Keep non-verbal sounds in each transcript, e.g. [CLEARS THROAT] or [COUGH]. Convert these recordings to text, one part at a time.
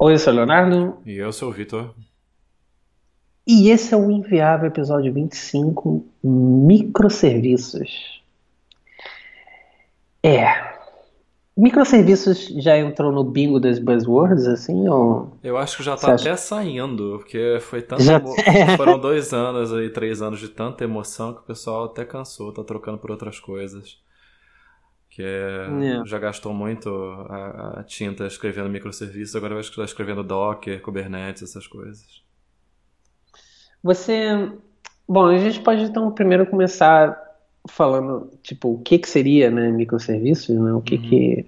Oi, eu sou o Leonardo. E eu sou o Vitor. E esse é o Inviável episódio 25, Microserviços. É. Microserviços já entrou no bingo das buzzwords, assim, ou... Eu acho que já tá até saindo, porque foi tanto já... emo... [LAUGHS] foram dois anos aí, três anos de tanta emoção que o pessoal até cansou, tá trocando por outras coisas. Que é, já gastou muito a, a, tinta escrevendo microserviços, agora vai estar escrevendo Docker, Kubernetes, essas coisas. Você. Bom, a gente pode então primeiro começar falando, tipo, o que que seria, né, microserviços, né? O que uhum. que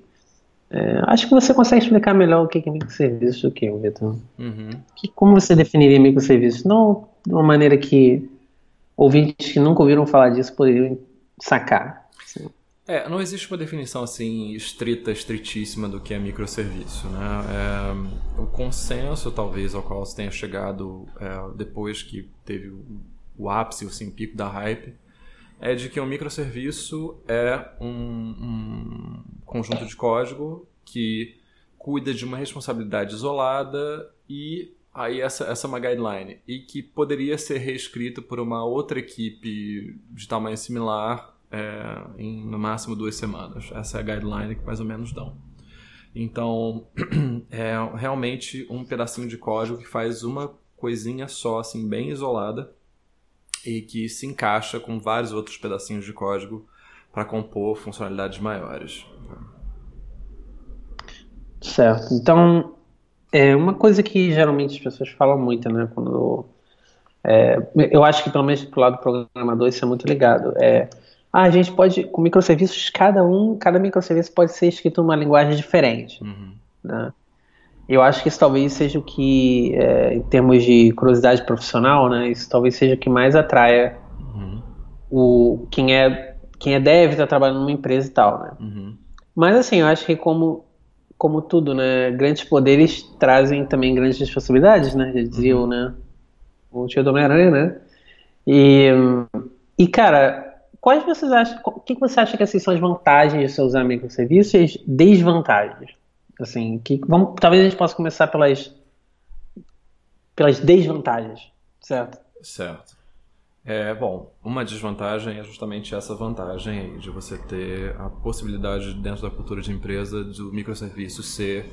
é, acho que você consegue explicar melhor o que é microserviço do que eu, Vitor. Uhum. Que, como você definiria microserviço? Não de uma maneira que ouvintes que nunca ouviram falar disso poderiam sacar. Assim. É, não existe uma definição assim estrita, estritíssima do que é microserviço, né? É, o consenso, talvez, ao qual você tenha chegado é, depois que teve o, o ápice, assim, o pico da hype, é de que um microserviço é um, um conjunto de código que cuida de uma responsabilidade isolada e aí essa, essa é uma guideline e que poderia ser reescrito por uma outra equipe de tamanho similar é, em no máximo duas semanas. Essa é a guideline que mais ou menos dão. Então, [CLEARS THROAT] é realmente um pedacinho de código que faz uma coisinha só, assim, bem isolada, e que se encaixa com vários outros pedacinhos de código para compor funcionalidades maiores. Certo. Então, é uma coisa que geralmente as pessoas falam muito, né? Quando é, eu acho que pelo menos pro lado do programador isso é muito ligado. É, ah, a gente pode, com microserviços, cada um, cada microserviço pode ser escrito numa linguagem diferente. Uhum. Né? Eu acho que isso talvez seja o que, é, em termos de curiosidade profissional, né, isso talvez seja o que mais atraia uhum. o, quem, é, quem é dev, está trabalhando numa empresa e tal. Né? Uhum. Mas assim, eu acho que como, como tudo, né, grandes poderes trazem também grandes responsabilidades, né? Já dizia uhum. né, o tio do Homem-Aranha, né? E, e, cara, quais vocês acham, o que você acha que assim, são as vantagens de você usar microserviços e as desvantagens? Assim, que vamos, talvez a gente possa começar pelas pelas desvantagens, certo? Certo. É, bom, uma desvantagem é justamente essa vantagem de você ter a possibilidade dentro da cultura de empresa do microserviço ser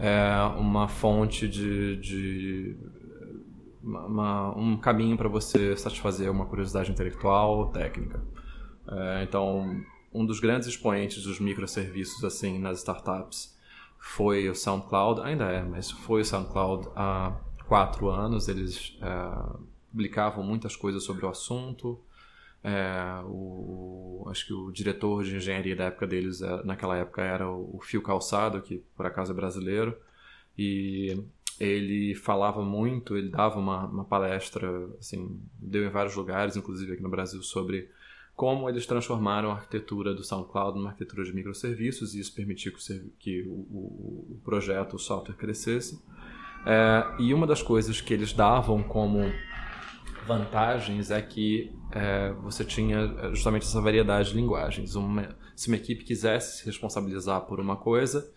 é, uma fonte de, de uma, um caminho para você satisfazer uma curiosidade intelectual ou técnica. É, então, um dos grandes expoentes dos microserviços assim nas startups foi o SoundCloud, ainda é, mas foi o SoundCloud há quatro anos. Eles é, publicavam muitas coisas sobre o assunto. É, o, acho que o diretor de engenharia da época deles, é, naquela época, era o Fio Calçado, que por acaso é brasileiro. E ele falava muito, ele dava uma, uma palestra, assim, deu em vários lugares, inclusive aqui no Brasil, sobre como eles transformaram a arquitetura do SoundCloud numa arquitetura de microserviços e isso permitiu que, que o, o, o, projeto, o software crescesse. É, e uma das coisas que eles davam como vantagens é que é, você tinha é, justamente essa variedade de linguagens. Uma, se uma equipe quisesse se responsabilizar por uma coisa,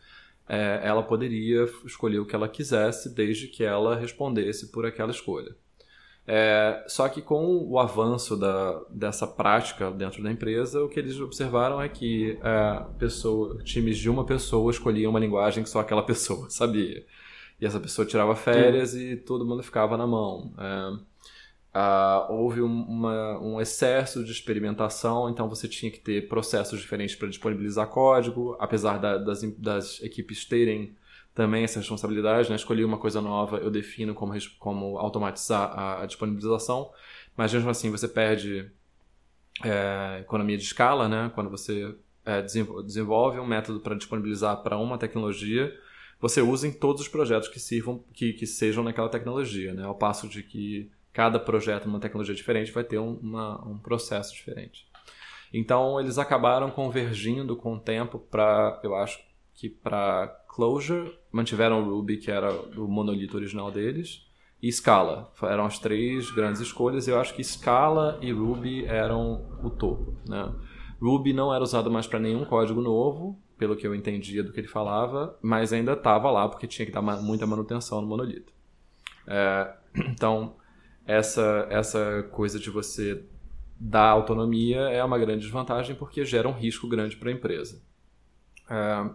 é, ela poderia escolher o que ela quisesse, desde que ela respondesse por aquela escolha. É, só que com o avanço da, dessa prática dentro da empresa, o que eles observaram é que é, pessoa, times de uma pessoa escolhiam uma linguagem que só aquela [LAUGHS] pessoa sabia. E essa pessoa tirava férias e todo mundo ficava na mão. É, houve um, uma, um excesso de experimentação, então você tinha que ter processos diferentes para disponibilizar código, apesar da, das, das equipes terem também essa responsabilidade, né? Escolhi uma coisa nova, eu defino como, como automatizar a, a disponibilização, mas mesmo assim você perde é, economia de escala, né? Quando você é, desenvolve um método para disponibilizar para uma tecnologia, você usa em todos os projetos que sirvam, que, que sejam naquela tecnologia, né? Ao passo de que cada projeto numa tecnologia diferente vai ter um, uma, um processo diferente. Então eles acabaram convergindo com o tempo para, eu acho que para Clojure, mantiveram Ruby, que era o monolito original deles, e Scala. Eram as três grandes escolhas. Eu acho que Scala e Ruby eram o topo. Né? Ruby não era usado mais para nenhum código novo, pelo que eu entendia do que ele falava, mas ainda estava lá porque tinha que dar muita manutenção no monolito. É, [CLEARS THROAT] então, essa, essa coisa de você dar autonomia é uma grande desvantagem porque gera um risco grande para a empresa. É,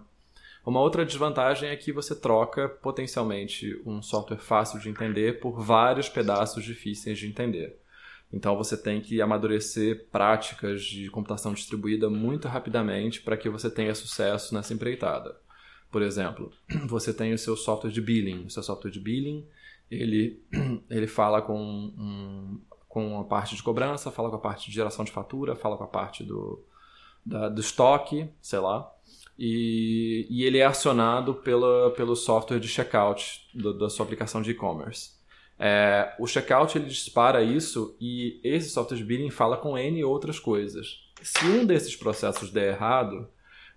uma outra desvantagem é que você troca potencialmente um software fácil de entender por vários pedaços difíceis de entender. Então você tem que amadurecer práticas de computação distribuída muito rapidamente para que você tenha sucesso nessa empreitada. Por exemplo, [CLEARS THROAT] você tem o seu software de billing. O seu software de billing, ele, [CLEARS THROAT] ele fala com, um, com a parte de cobrança, fala com a parte de geração de fatura, fala com a parte do, da, do estoque, sei lá. E, e ele é acionado pela, pelo software de checkout do, da sua aplicação de e-commerce. É, o checkout ele dispara isso e esse software de billing fala com N outras coisas. Se um desses processos der errado,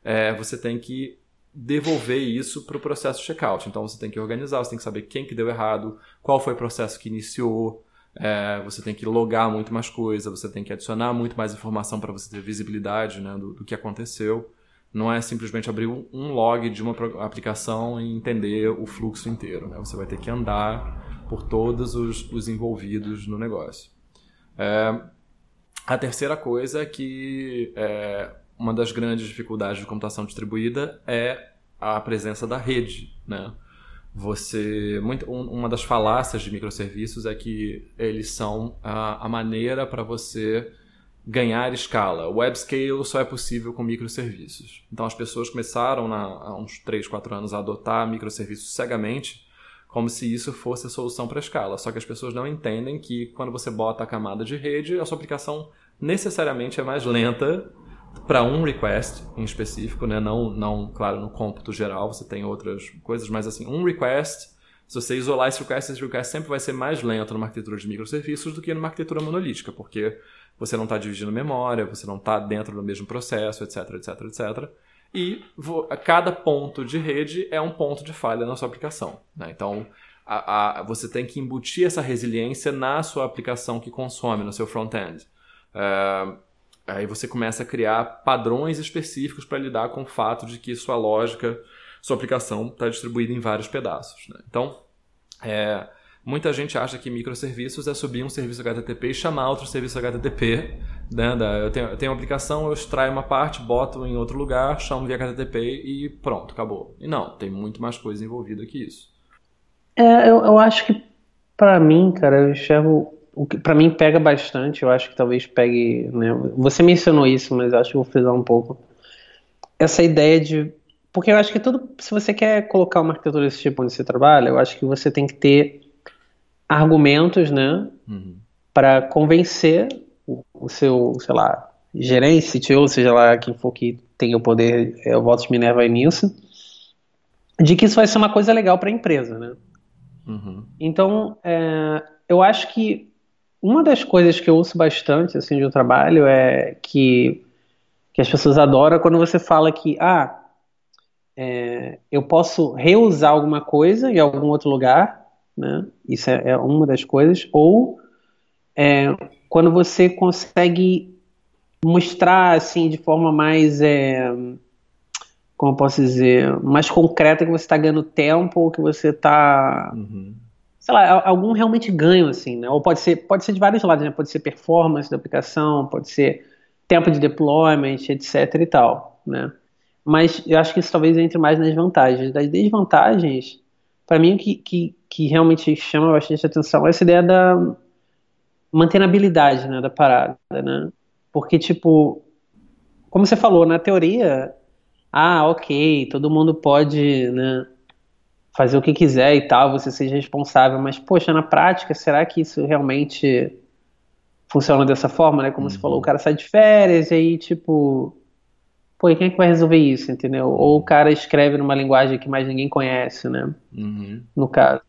é, você tem que devolver isso para o processo checkout. Então você tem que organizar, você tem que saber quem que deu errado, qual foi o processo que iniciou, é, você tem que logar muito mais coisa, você tem que adicionar muito mais informação para você ter visibilidade né, do, do, que aconteceu. Não é simplesmente abrir um log de uma aplicação e entender o fluxo inteiro. Né? Você vai ter que andar por todos os, os envolvidos no negócio. É, a terceira coisa é que é, uma das grandes dificuldades de computação distribuída é a presença da rede, né? Você, muito, uma das falácias de microserviços é que eles são a, a maneira para você ganhar escala. Web scale só é possível com microserviços. Então as pessoas começaram na, há uns 3, 4 anos a adotar microserviços cegamente como se isso fosse a solução para a escala. Só que as pessoas não entendem que quando você bota a camada de rede, a sua aplicação necessariamente é mais lenta para um request em específico, né? Não, não, claro, no cômputo geral você tem outras coisas, mas assim, um request, se você isolar esse request, esse request sempre vai ser mais lento numa arquitetura de microserviços do que numa arquitetura monolítica, porque você não está dividindo memória, você não está dentro do mesmo processo, etc, etc, etc e cada ponto de rede é um ponto de falha na sua aplicação. Né? Então, a, a, você tem que embutir essa resiliência na sua aplicação que consome, no seu front-end. Uh, aí você começa a criar padrões específicos para lidar com o fato de que sua lógica, sua aplicação está distribuída em vários pedaços. Né? Então, é, Muita gente acha que microserviços é subir um serviço HTTP e chamar outro serviço HTTP. Né? Eu, tenho, eu tenho uma aplicação, eu extraio uma parte, boto em outro lugar, chamo via HTTP e pronto, acabou. E não, tem muito mais coisa envolvida que isso. É, eu, eu acho que para mim, cara, eu enxergo o que para mim pega bastante, eu acho que talvez pegue, né? Você mencionou isso, mas acho que vou frisar um pouco. Essa ideia de porque eu acho que tudo, se você quer colocar uma arquitetura desse tipo onde você trabalha, eu acho que você tem que ter argumentos, né, uhum. para convencer o, o, seu, sei lá, gerente, ou seja lá quem for que tenha o poder, é, o voto de Minerva é nisso, de que isso vai ser uma coisa legal para a empresa, né? Uhum. Então, é, eu acho que uma das coisas que eu ouço bastante assim do trabalho é que que as pessoas adoram quando você fala que ah é, eu posso reusar alguma coisa em algum outro lugar né? Isso é, é uma das coisas. Ou é, quando você consegue mostrar assim de forma mais é, como posso dizer mais concreta que você está ganhando tempo ou que você está uhum. sei lá algum realmente ganho assim né ou pode ser pode ser de vários lados né pode ser performance da aplicação pode ser tempo de deployment etc e tal né mas eu acho que isso talvez entre mais nas vantagens das desvantagens para mim, o que, que, que realmente chama bastante atenção é essa ideia da mantenabilidade né, da parada, né? Porque, tipo, como você falou, na teoria, ah, ok, todo mundo pode, né, fazer o que quiser e tal, você seja responsável, mas, poxa, na prática, será que isso realmente funciona dessa forma, né? Como uhum. você falou, o cara sai de férias e aí, tipo, pô, e quem é que vai resolver isso, entendeu? Ou o cara escreve numa linguagem que mais ninguém conhece, né? Uhum. No caso.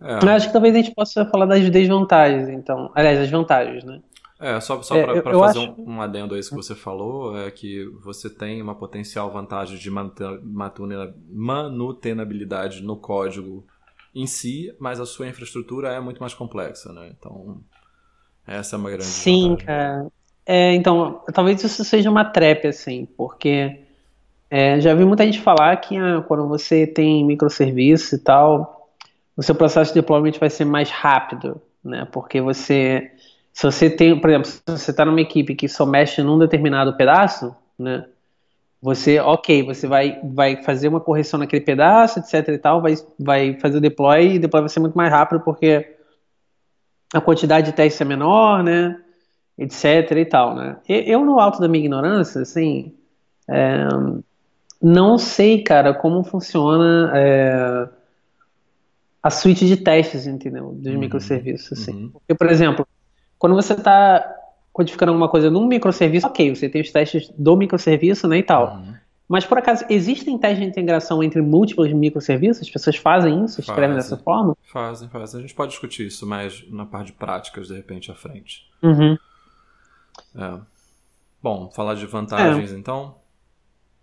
É. Eu acho que talvez a gente possa falar das desvantagens, então. Aliás, das vantagens, né? É, só, só é, para fazer acho... um, um adendo a isso que você falou, é que você tem uma potencial vantagem de manutenabilidade no código em si, mas a sua infraestrutura é muito mais complexa, né? Então, essa é uma grande Sim, vantagem. cara. É, então, talvez isso seja uma trap, assim, porque É, já vi muita gente falar que ah, quando você tem microserviço e tal, o seu processo de deployment vai ser mais rápido, né? Porque você, se você tem, por exemplo, se você está numa equipe que só mexe num determinado pedaço, né? Você, ok, você vai, vai fazer uma correção naquele pedaço, etc e tal, vai, vai fazer o deploy e o deploy vai ser muito mais rápido porque a quantidade de testes é menor, né? Etc e tal, né? Eu, no alto da minha ignorância, assim, é, não sei, cara, como funciona é, a suíte de testes, entendeu? Dos uhum. microserviços, assim. Uhum. Porque, por exemplo, quando você está codificando alguma coisa num microserviço, ok, você tem os testes do microserviço, né, e tal. Uhum. Mas, por acaso, existem testes de integração entre múltiplos microserviços? As pessoas fazem isso? Escrevem dessa forma? Fazem, fazem. A gente pode discutir isso mais na parte de práticas, de repente, à frente. Uhum. É. Bom, falar de vantagens, é. então?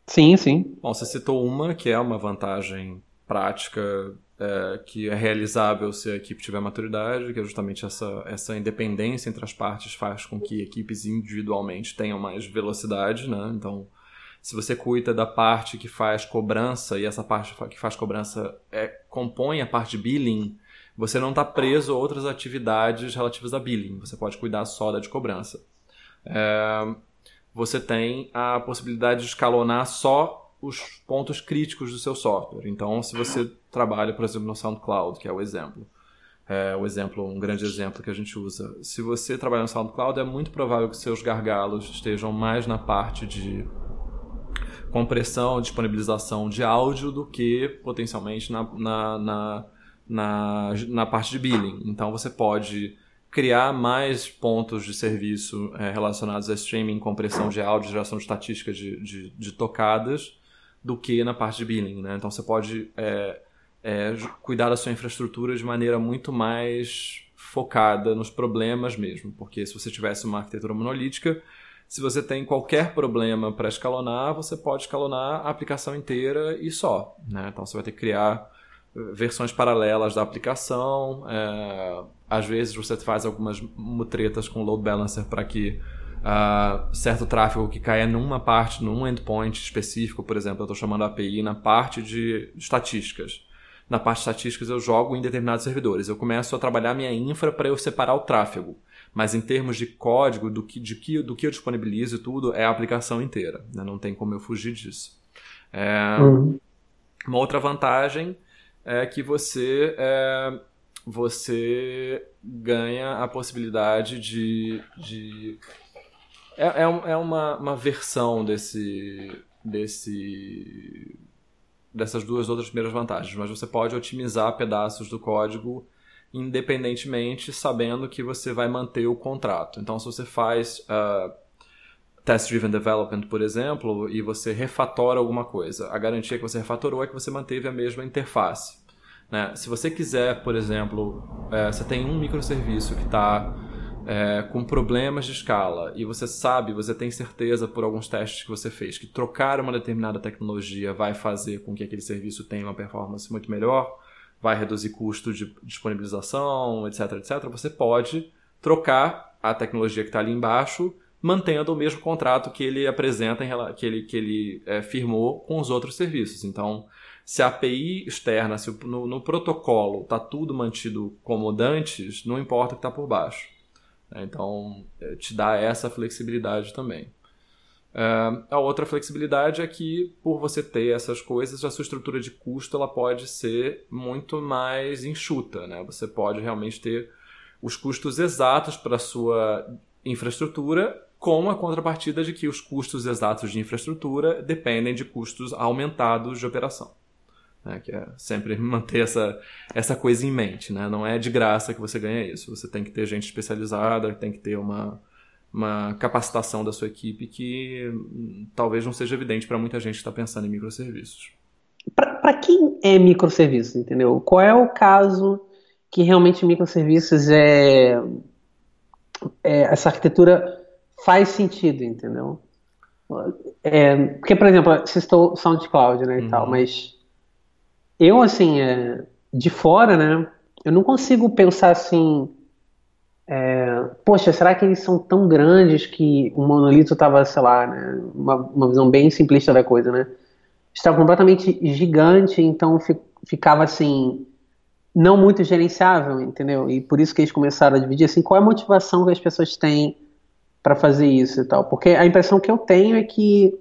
Sim, sim. Bom, você citou uma que é uma vantagem prática é, que é realizável se a equipe tiver maturidade, que é justamente essa, essa independência entre as partes faz com que equipes individualmente tenham mais velocidade, né? Então, se você cuida da parte que faz cobrança e essa parte que faz cobrança é, compõe a parte de billing, você não está preso a outras atividades relativas a billing. Você pode cuidar só da de cobrança. É, você tem a possibilidade de escalonar só os pontos críticos do seu software. Então, se você trabalha, por exemplo, no SoundCloud, que é o exemplo, é o exemplo, um grande exemplo que a gente usa. Se você trabalha no SoundCloud, é muito provável que seus gargalos estejam mais na parte de compressão, disponibilização de áudio do que potencialmente na, na, na, na, na parte de billing. Então, você pode criar mais pontos de serviço é, relacionados a streaming, compressão de áudio, geração de estatísticas de, de, de tocadas, do que na parte de billing. Né? Então você pode é, é, cuidar da sua infraestrutura de maneira muito mais focada nos problemas mesmo. Porque se você tivesse uma arquitetura monolítica, se você tem qualquer problema para escalonar, você pode escalonar a aplicação inteira e só. Né? Então você vai ter que criar versões paralelas da aplicação. É, às vezes você faz algumas mutretas com load balancer para que uh, certo tráfego que caia numa parte, num endpoint específico, por exemplo, eu estou chamando a API na parte de estatísticas. Na parte de estatísticas eu jogo em determinados servidores. Eu começo a trabalhar minha infra para eu separar o tráfego. Mas em termos de código, do que, de que, do que eu disponibilizo e tudo, é a aplicação inteira. Né? Não tem como eu fugir disso. É, uhum. Uma outra vantagem é que você, é, você ganha a possibilidade de, de é, é, é uma, uma versão desse, desse dessas duas outras primeiras vantagens, mas você pode otimizar pedaços do código independentemente, sabendo que você vai manter o contrato. Então, se você faz uh, test-driven development, por exemplo, e você refatora alguma coisa, a garantia que você refatorou é que você manteve a mesma interface. Né? Se você quiser, por exemplo, uh, você tem um microserviço que está é, com problemas de escala e você sabe, você tem certeza por alguns testes que você fez que trocar uma determinada tecnologia vai fazer com que aquele serviço tenha uma performance muito melhor, vai reduzir custo de disponibilização, etc, etc, você pode trocar a tecnologia que está ali embaixo mantendo o mesmo contrato que ele apresenta, que ele, que ele é, firmou com os outros serviços. Então, se a API externa, se no, no protocolo está tudo mantido como dantes, não importa o que está por baixo. Né? Então, é, te dá essa flexibilidade também. Uh, a outra flexibilidade é que, por você ter essas coisas, a sua estrutura de custo ela pode ser muito mais enxuta. Né? Você pode realmente ter os custos exatos para a sua infraestrutura, com a contrapartida de que os custos exatos de infraestrutura dependem de custos aumentados de operação né? que é sempre [LAUGHS] manter essa, essa coisa em mente. Né? Não é de graça que você ganha isso. Você tem que ter gente especializada, tem que ter uma, uma capacitação da sua equipe que hum, talvez não seja evidente para muita gente que está pensando em microserviços. Para quem é microserviço, entendeu? Qual é o caso que realmente microserviços é, é essa arquitetura faz sentido, entendeu? É, porque, por exemplo, citou SoundCloud, né, e uhum. tal, mas eu, assim, é, de fora, né, eu não consigo pensar assim, é, poxa, será que eles são tão grandes que o monolito estava, sei lá, né, uma, uma visão bem simplista da coisa, né? estava completamente gigante, então ficava assim não muito gerenciável, entendeu? E por isso que eles começaram a dividir assim, qual é a motivação que as pessoas têm para fazer isso e tal? Porque a impressão que eu tenho é que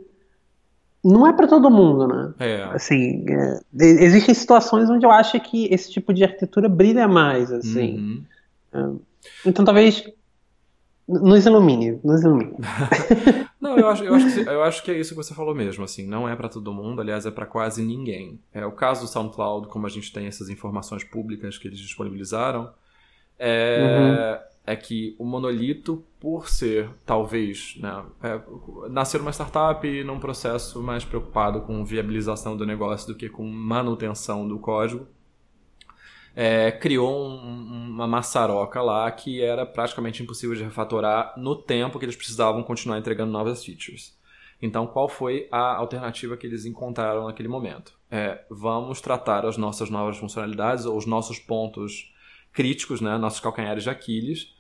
não é para todo mundo, né? É. Assim, é, existem situações onde eu acho que esse tipo de arquitetura brilha mais, assim. Uhum. É, então talvez nos ilumine, nos ilumine. [LAUGHS] não, eu acho, eu, acho que, [LAUGHS] eu acho que é isso que você falou mesmo, assim, não é para todo mundo, aliás, é para quase ninguém. É o caso do SoundCloud, como a gente tem essas informações públicas que eles disponibilizaram, é, uhum. É que o monolito, por ser, talvez, né, é, nascer uma startup num processo mais preocupado com viabilização do negócio do que com manutenção do código, é, criou um, uma maçaroca lá que era praticamente impossível de refatorar no tempo que eles precisavam continuar entregando novas features. Então, qual foi a alternativa que eles encontraram naquele momento? É, vamos tratar as nossas novas funcionalidades ou os nossos pontos críticos, né, nossos calcanhares de Aquiles,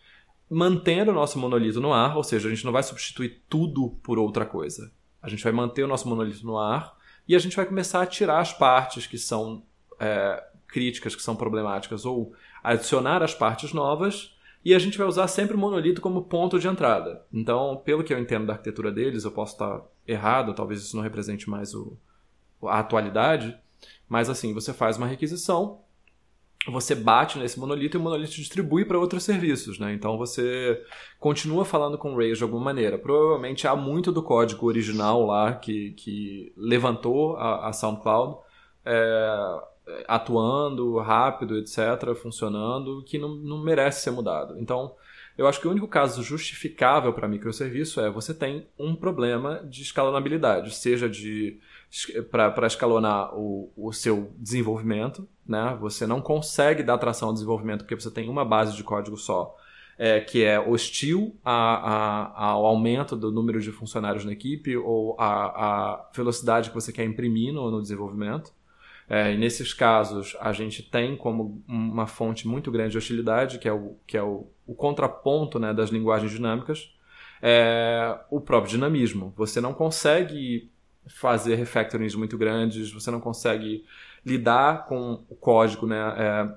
mantendo o nosso monolito no ar, ou seja, a gente não vai substituir tudo por outra coisa. A gente vai manter o nosso monolito no ar e a gente vai começar a tirar as partes que são é, críticas que são problemáticas ou adicionar as partes novas e a gente vai usar sempre o monolito como ponto de entrada. Então, pelo que eu entendo da arquitetura deles, eu posso estar errado, talvez isso não represente mais o, a atualidade, mas assim, você faz uma requisição, você bate nesse monolito e o monolito distribui para outros serviços, né? Então você continua falando com o Rails de alguma maneira. Provavelmente há muito do código original lá que, que levantou a, a SoundCloud. É, atuando rápido, etc., funcionando, que não, não merece ser mudado. Então, eu acho que o único caso justificável para microserviço é você tem um problema de escalonabilidade, seja de para escalonar o, o seu desenvolvimento, né? Você não consegue dar tração ao desenvolvimento porque você tem uma base de código só, é, que é hostil a, a, ao aumento do número de funcionários na equipe ou a velocidade que você quer imprimir no, no desenvolvimento. É, e nesses casos, a gente tem como uma fonte muito grande de hostilidade, que é o, que é o, o contraponto né, das linguagens dinâmicas, é o próprio dinamismo. Você não consegue fazer refactorings muito grandes, você não consegue lidar com o código, né, é,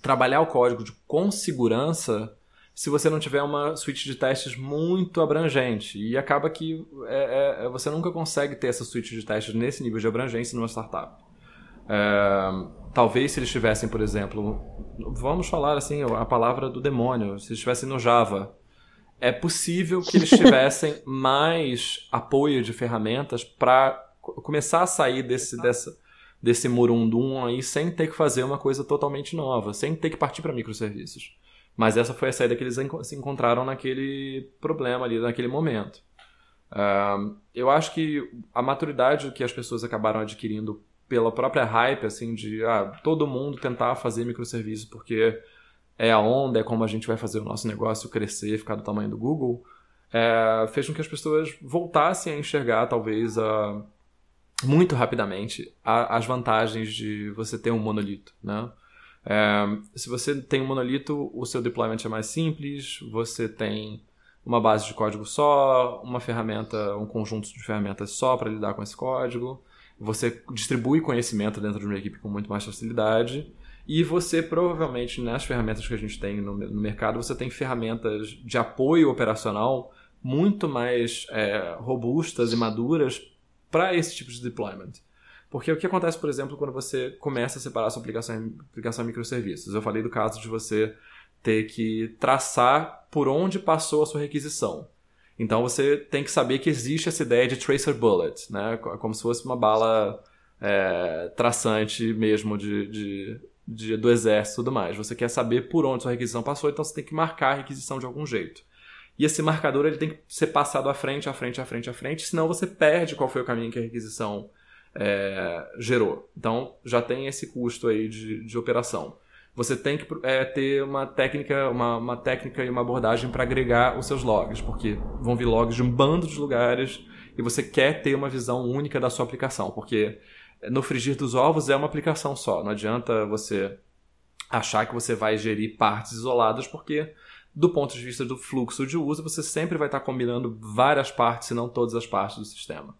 trabalhar o código de, com segurança se você não tiver uma suite de testes muito abrangente. E acaba que é, é, você nunca consegue ter essa suite de testes nesse nível de abrangência numa startup. É, talvez se eles tivessem, por exemplo, vamos falar assim, a palavra do demônio, se eles estivessem no Java, é possível que eles tivessem [LAUGHS] mais apoio de ferramentas para começar a sair desse, dessa, desse murundum aí sem ter que fazer uma coisa totalmente nova, sem ter que partir para microserviços. Mas essa foi a saída que eles se encontraram naquele problema ali, naquele momento. Uh, eu acho que a maturidade que as pessoas acabaram adquirindo pela própria hype, assim, de ah, todo mundo tentar fazer microserviços porque é a onda, é como a gente vai fazer o nosso negócio crescer, ficar do tamanho do Google, é, fez com que as pessoas voltassem a enxergar, talvez, a, muito rapidamente, a, as vantagens de você ter um monolito, né? É, se você tem um monolito, o seu deployment é mais simples, você tem uma base de código só, uma ferramenta, um conjunto de ferramentas só para lidar com esse código você distribui conhecimento dentro de uma equipe com muito mais facilidade. E você provavelmente, nas ferramentas que a gente tem no, no mercado, você tem ferramentas de apoio operacional muito mais é, robustas e maduras para esse tipo de deployment. Porque o que acontece, por exemplo, quando você começa a separar sua aplicação, aplicação em microserviços? Eu falei do caso de você ter que traçar por onde passou a sua requisição. Então você tem que saber que existe essa ideia de tracer bullet, né? como se fosse uma bala é, traçante mesmo de, de, de, do exército e tudo mais. Você quer saber por onde sua requisição passou, então você tem que marcar a requisição de algum jeito. E esse marcador ele tem que ser passado à frente, à frente, à frente, à frente, senão você perde qual foi o caminho que a requisição é, gerou. Então já tem esse custo aí de, de operação você tem que é, ter uma técnica, uma, uma técnica e uma abordagem para agregar os seus logs, porque vão vir logs de um bando de lugares e você quer ter uma visão única da sua aplicação, porque no frigir dos ovos é uma aplicação só. Não adianta você achar que você vai gerir partes isoladas, porque do ponto de vista do fluxo de uso, você sempre vai estar combinando várias partes, se não todas as partes do sistema.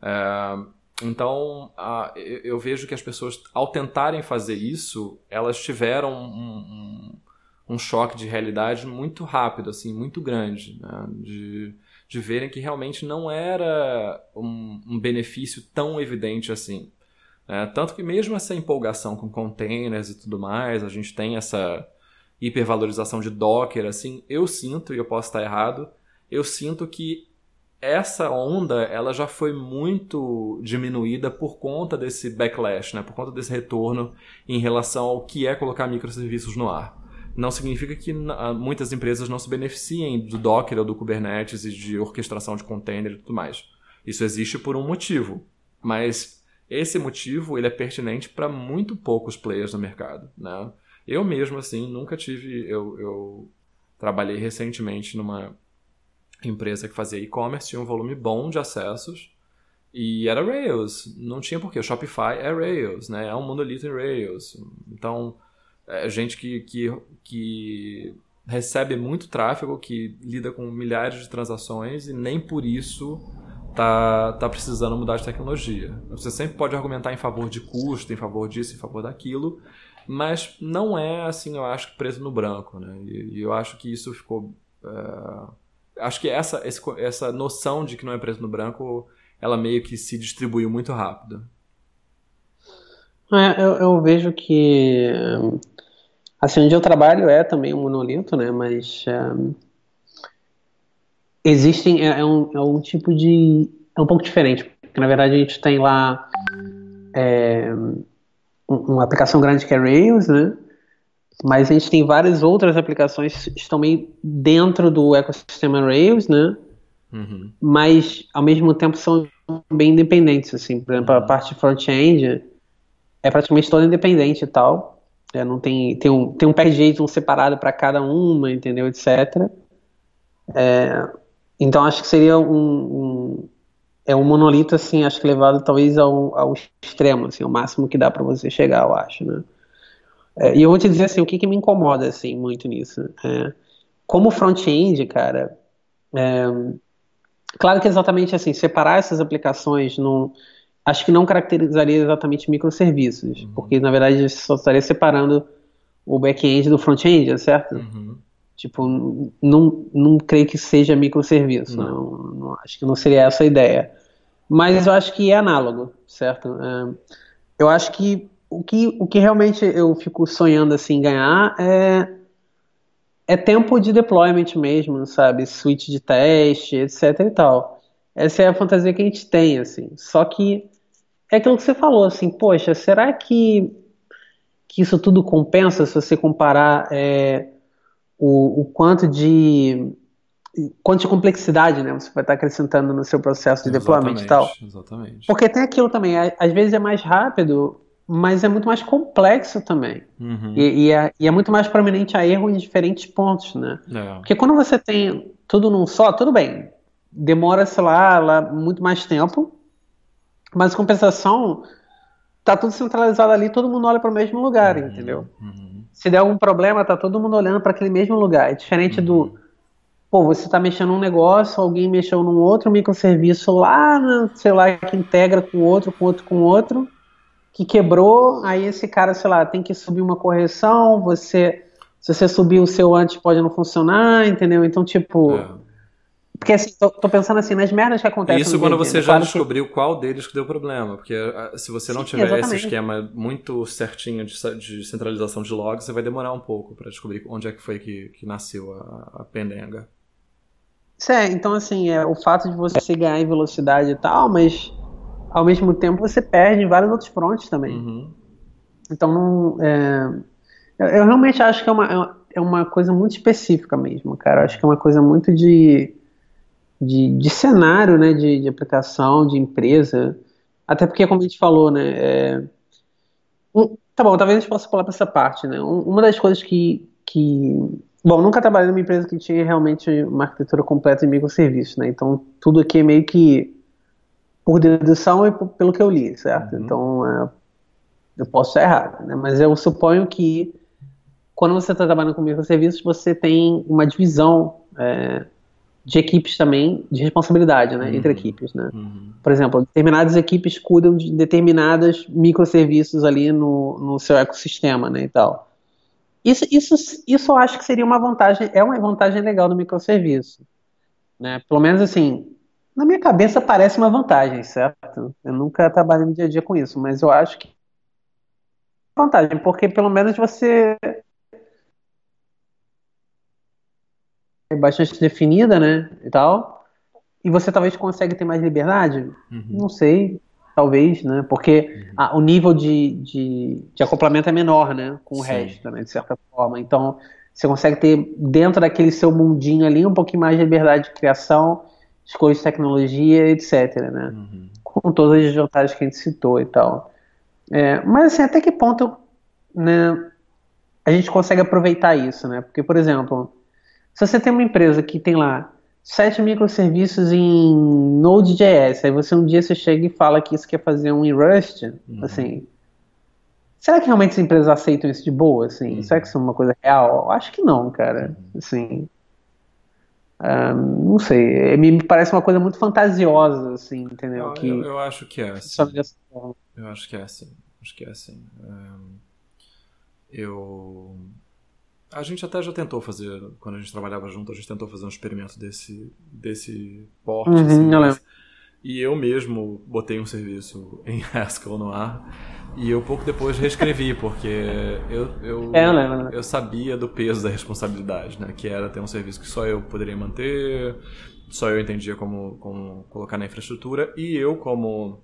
É, então, eu vejo que as pessoas, ao tentarem fazer isso, elas tiveram um, um, um choque de realidade muito rápido, assim, muito grande, né? de, de verem que realmente não era um, um benefício tão evidente assim. É, tanto que mesmo essa empolgação com containers e tudo mais, a gente tem essa hipervalorização de Docker, assim, eu sinto, e eu posso estar errado, eu sinto que essa onda ela já foi muito diminuída por conta desse backlash, né? por conta desse retorno em relação ao que é colocar microserviços no ar. Não significa que muitas empresas não se beneficiem do Docker ou do Kubernetes e de orquestração de container e tudo mais. Isso existe por um motivo, mas esse motivo ele é pertinente para muito poucos players no mercado. Né? Eu mesmo assim nunca tive, eu, eu trabalhei recentemente numa empresa que fazia e-commerce, tinha um volume bom de acessos e era Rails. Não tinha porquê. O Shopify é Rails, né? É um monolito em Rails. Então, é gente que, que, que recebe muito tráfego, que lida com milhares de transações e nem por isso tá, tá precisando mudar de tecnologia. Você sempre pode argumentar em favor de custo, em favor disso, em favor daquilo, mas não é assim, eu acho, preto no branco, né? E, e eu acho que isso ficou... Uh, acho que essa, essa noção de que não é preto no branco, ela meio que se distribuiu muito rápido. É, eu, eu, vejo que assim onde eu trabalho é também um monolito, né? Mas um, existem é, é, um, é um tipo de é um pouco diferente, porque na verdade a gente tem lá é, uma aplicação grande que é Rails, né? Mas a gente tem várias outras aplicações que estão meio dentro do ecossistema Rails, né? Uhum. Mas ao mesmo tempo são bem independentes, assim. Por exemplo, a uhum. parte front-end é praticamente toda independente e tal. É, não tem, tem um, tem um package separado para cada uma, entendeu, etc. É, então acho que seria um, um, é um monolito assim, acho que levado talvez ao, ao extremo, assim, o máximo que dá para você chegar, eu acho, né? É, e eu vou te dizer assim, o que, que me incomoda assim muito nisso. É, como front-end, cara, é, claro que exatamente assim, separar essas aplicações não, acho que não caracterizaria exatamente microserviços, uhum. porque na verdade só estaria separando o back-end do front-end, certo? Uhum. Tipo, não, não creio que seja microserviço, não. Não, não. acho que não seria essa a ideia. Mas eu acho que é análogo, certo? É, eu acho que o que, o que realmente eu fico sonhando assim ganhar é é tempo de deployment mesmo, sabe? Switch de teste, etc e tal. Essa é a fantasia que a gente tem, assim. Só que é aquilo que você falou, assim, poxa, será que, que isso tudo compensa se você comparar é, o, o quanto de quanto de complexidade né, você vai estar acrescentando no seu processo de deployment e tal. Exatamente. Porque tem aquilo também, às vezes é mais rápido mas é muito mais complexo também. Uhum. E, e, é, e, é, muito mais prominente a erro em diferentes pontos, né? É. Porque quando você tem tudo num só, tudo bem. Demora, sei lá, lá muito mais tempo, mas compensação, tá tudo centralizado ali, todo mundo olha para o mesmo lugar, uhum. entendeu? Uhum. Se der algum problema, tá todo mundo olhando para aquele mesmo lugar. É diferente do uhum. pô, você está mexendo num negócio, alguém mexeu num outro microserviço lá, sei lá, que integra com outro, com outro, com outro que quebrou, aí esse cara, sei lá, tem que subir uma correção, você se você subir o seu antes pode não funcionar, entendeu? Então, tipo, é. Porque assim, tô, tô, pensando assim, nas merdas que acontecem. Isso quando você já claro descobriu que... qual deles que deu problema. Porque ah, se você não Sim, tiver exatamente. esse esquema muito certinho de, de, centralização de logs, você vai demorar um pouco para descobrir onde é que foi que, que nasceu a, a pendenga. É, então assim, é o fato de você ganhar em velocidade e tal, mas ao mesmo tempo você perde em vários outros frontes também. Uhum. Então, não, é, eu, eu, realmente acho que é uma, é uma coisa muito específica mesmo, cara. Eu acho que é uma coisa muito de, de, de cenário, né, de, de, aplicação, de empresa. Até porque, como a gente falou, né, é, um, tá bom, talvez a gente possa pular para essa parte, né. Um, uma das coisas que, que Bom, nunca trabalhei numa empresa que tinha realmente uma arquitetura completa em microserviços, né? Então, tudo aqui é meio que por dedução e pelo que eu li, certo? Uhum. Então, é, eu posso estar errado, né? Mas eu suponho que quando você está trabalhando com microserviços, você tem uma divisão é, de equipes também, de responsabilidade, né, uhum. entre equipes, né. Uhum. Por exemplo, determinadas equipes cuidam de determinados microserviços ali no, no seu ecossistema, né, e tal. Isso, isso, isso eu acho que seria uma vantagem, é uma vantagem legal do microserviço, né, pelo menos assim, na minha cabeça parece uma vantagem, certo? Eu nunca trabalhei no dia a dia com isso, mas eu acho que é vantagem, porque pelo menos você bastante definida, né, e tal. E você talvez consegue ter mais liberdade? Uhum. Não sei, talvez, né, porque uhum. a, o nível de, de, de, acoplamento é menor, né, com o Sim. resto, né, de certa forma. Então, você consegue ter dentro daquele seu mundinho ali um pouquinho mais de liberdade de criação, escolha de tecnologia, etc, né, uhum. com todas as vantagens que a gente citou e tal. É, mas assim, até que ponto, né, a gente consegue aproveitar isso, né? Porque, por exemplo, se você tem uma empresa que tem lá sete microserviços em Node.js, aí você um dia você chega e fala que isso quer fazer um em Rust, uhum. assim, será que realmente as empresas aceitam isso de boa, assim? Uhum. Será que isso é uma coisa real? Acho que não, cara, uhum. assim, um, não sei, me parece uma coisa muito fantasiosa, assim, entendeu? Eu, que eu, eu acho que é assim. Eu acho que é assim, acho que é assim. Um, eu a gente até já tentou fazer, quando a gente trabalhava junto, a gente tentou fazer um experimento desse, desse porte. Uhum, assim, eu mas, e eu mesmo botei um serviço [LAUGHS] em Haskell no ar e eu pouco depois reescrevi, [LAUGHS] porque eu, eu, é, eu, eu sabia do peso da responsabilidade, né? Que era ter um serviço que só eu poderia manter, só eu entendia como, como colocar na infraestrutura e eu como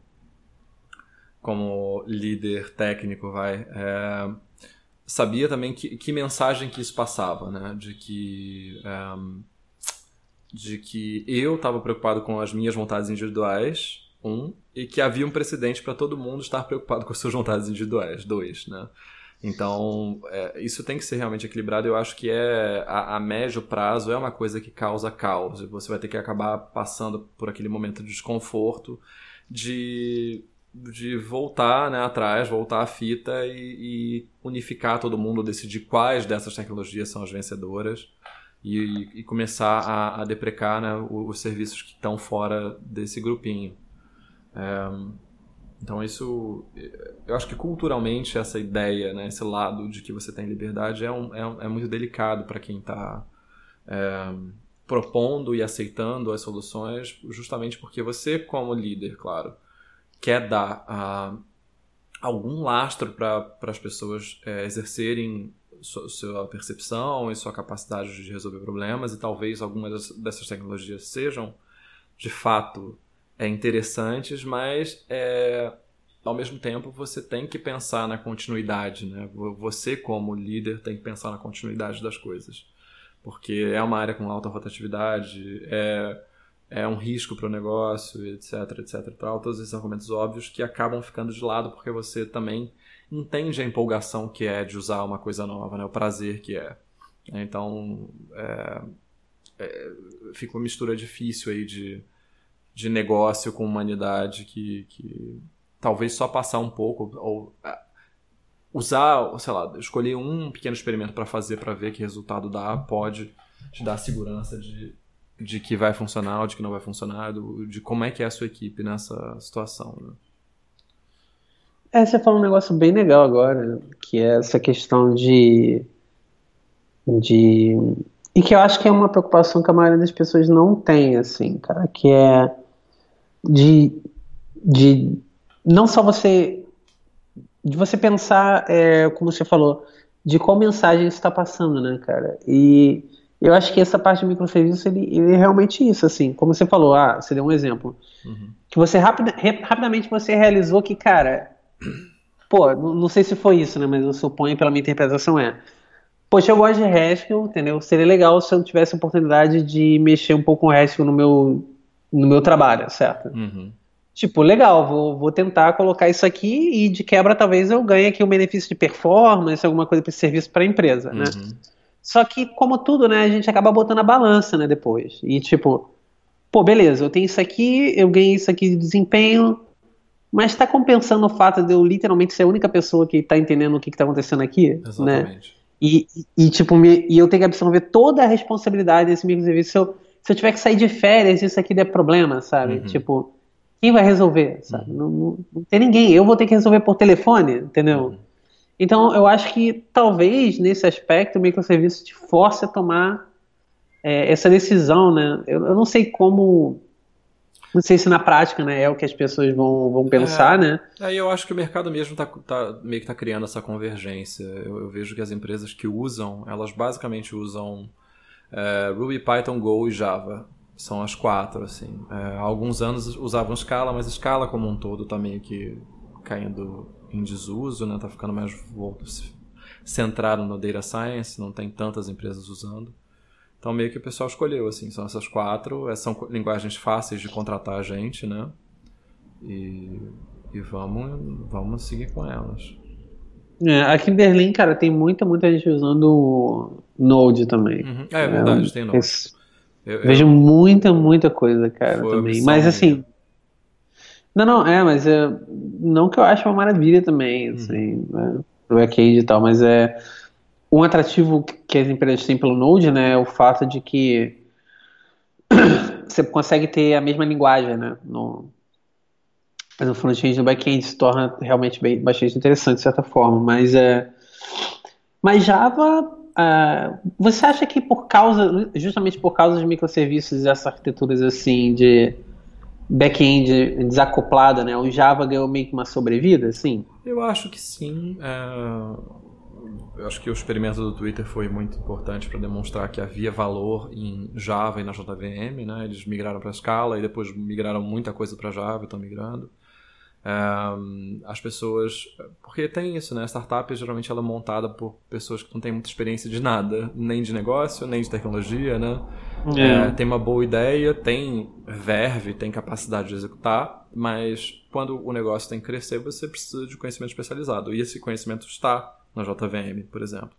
como líder técnico vai é, sabia também que, que mensagem que isso passava, né? De que um, de que eu estava preocupado com as minhas vontades individuais, um, e que havia um precedente para todo mundo estar preocupado com as suas vontades individuais, dois, né? Então, é, isso tem que ser realmente equilibrado. Eu acho que é a, a, médio prazo é uma coisa que causa caos. Você vai ter que acabar passando por aquele momento de desconforto de de voltar né, atrás, voltar à fita e, e, unificar todo mundo, decidir quais dessas tecnologias são as vencedoras e, e começar a, a deprecar né, os, os, serviços que estão fora desse grupinho. É, então isso, eu acho que culturalmente essa ideia, né, esse lado de que você tem liberdade é, um, é, um, é muito delicado para quem está é, propondo e aceitando as soluções, justamente porque você como líder, claro, quer dar uh, algum lastro para as pessoas é, exercerem sua, sua, percepção e sua capacidade de resolver problemas, e talvez algumas dessas tecnologias sejam de fato é, interessantes, mas é, ao mesmo tempo você tem que pensar na continuidade, né? Você, como líder, tem que pensar na continuidade das coisas. Porque é uma área com alta rotatividade, é é um risco para o negócio, etc, etc, tal, todos esses argumentos óbvios que acabam ficando de lado porque você também entende a empolgação que é de usar uma coisa nova, né? o prazer que é. Então, é, é, fica uma mistura difícil aí de, de negócio com humanidade que, que talvez só passar um pouco ou usar, sei lá, escolher um pequeno experimento para fazer para ver que resultado dá pode te dar segurança de de que vai funcionar ou de que não vai funcionar, do, de como é que é a sua equipe nessa situação. Né? É, você falou um negócio bem legal agora, que é essa questão de, de. E que eu acho que é uma preocupação que a maioria das pessoas não tem, assim, cara, que é de. de não só você. de você pensar, é, como você falou, de qual mensagem está passando, né, cara? E eu acho que essa parte de microserviço, ele, ele é realmente isso, assim, como você falou, ah, você deu um exemplo, uhum. que você rapida, rapidamente você realizou que, cara, [CLEARS THROAT] pô, não, sei se foi isso, né, mas eu suponho pela minha interpretação é, poxa, eu gosto de Haskell, entendeu, seria legal se eu tivesse a oportunidade de mexer um pouco com Haskell no meu, no meu trabalho, certo? Uhum. Tipo, legal, vou, vou tentar colocar isso aqui e de quebra talvez eu ganhe aqui um benefício de performance, alguma coisa para serviço para a empresa, né? Só que, como tudo, né, a gente acaba botando a balança, né, depois. E tipo, pô, beleza, eu tenho isso aqui, eu ganhei isso aqui de desempenho, mas está compensando o fato de eu literalmente ser a única pessoa que está entendendo o que está acontecendo aqui, né? Exatamente. né? E, e, e, tipo, me, e eu tenho que absorver toda a responsabilidade desse microserviço. Se eu, se eu tiver que sair de férias, isso aqui der problema, sabe? Uhum. Tipo, quem vai resolver, sabe? Uhum. Não, não, não, tem ninguém. Eu vou ter que resolver por telefone, entendeu? Uhum. Então, eu acho que talvez nesse aspecto o microserviço te force a tomar é, essa decisão, né? Eu, eu, não sei como. Não sei se na prática né, é o que as pessoas vão, vão pensar, é, né? Aí eu acho que o mercado mesmo está tá, meio que está criando essa convergência. Eu, eu, vejo que as empresas que usam, elas basicamente usam é, Ruby, Python, Go e Java. São as quatro, assim. É, há alguns anos usavam Scala, mas Scala como um todo está meio que caindo em desuso, né? Tá ficando mais centrado no data science, não tem tantas empresas usando. Então meio que o pessoal escolheu, assim, são essas quatro, é, são linguagens fáceis de contratar a gente, né? E, e vamos, vamos seguir com elas. É, aqui em Berlim, cara, tem muita, muita gente usando Node também. Uhum. É, é verdade, é, tem Node. Eu, vejo eu... muita, muita coisa, cara, Foi também. Mas assim, não, não, é, mas é, não que eu ache uma maravilha também, uhum. assim, né, do back-end e tal, mas é um atrativo que as empresas têm pelo Node, né, é o fato de que você consegue ter a mesma linguagem, né, no, no front-end e no back-end se torna realmente bem, bastante interessante de certa forma, mas é, mas Java, uh, você acha que por causa, justamente por causa dos microserviços e essas arquiteturas assim de back-end desacoplada, né? O Java ganhou meio que uma sobrevida, sim? Eu acho que sim. É... Eu acho que o experimento do Twitter foi muito importante para demonstrar que havia valor em Java e na JVM, né? Eles migraram para Scala e depois migraram muita coisa para Java, estão migrando. Um, as pessoas. Porque tem isso, né? Startup geralmente ela é montada por pessoas que não têm muita experiência de nada, nem de negócio, nem de tecnologia, né? É. É, tem uma boa ideia, tem verve, tem capacidade de executar, mas quando o negócio tem que crescer, você precisa de conhecimento especializado. E esse conhecimento está na JVM, por exemplo.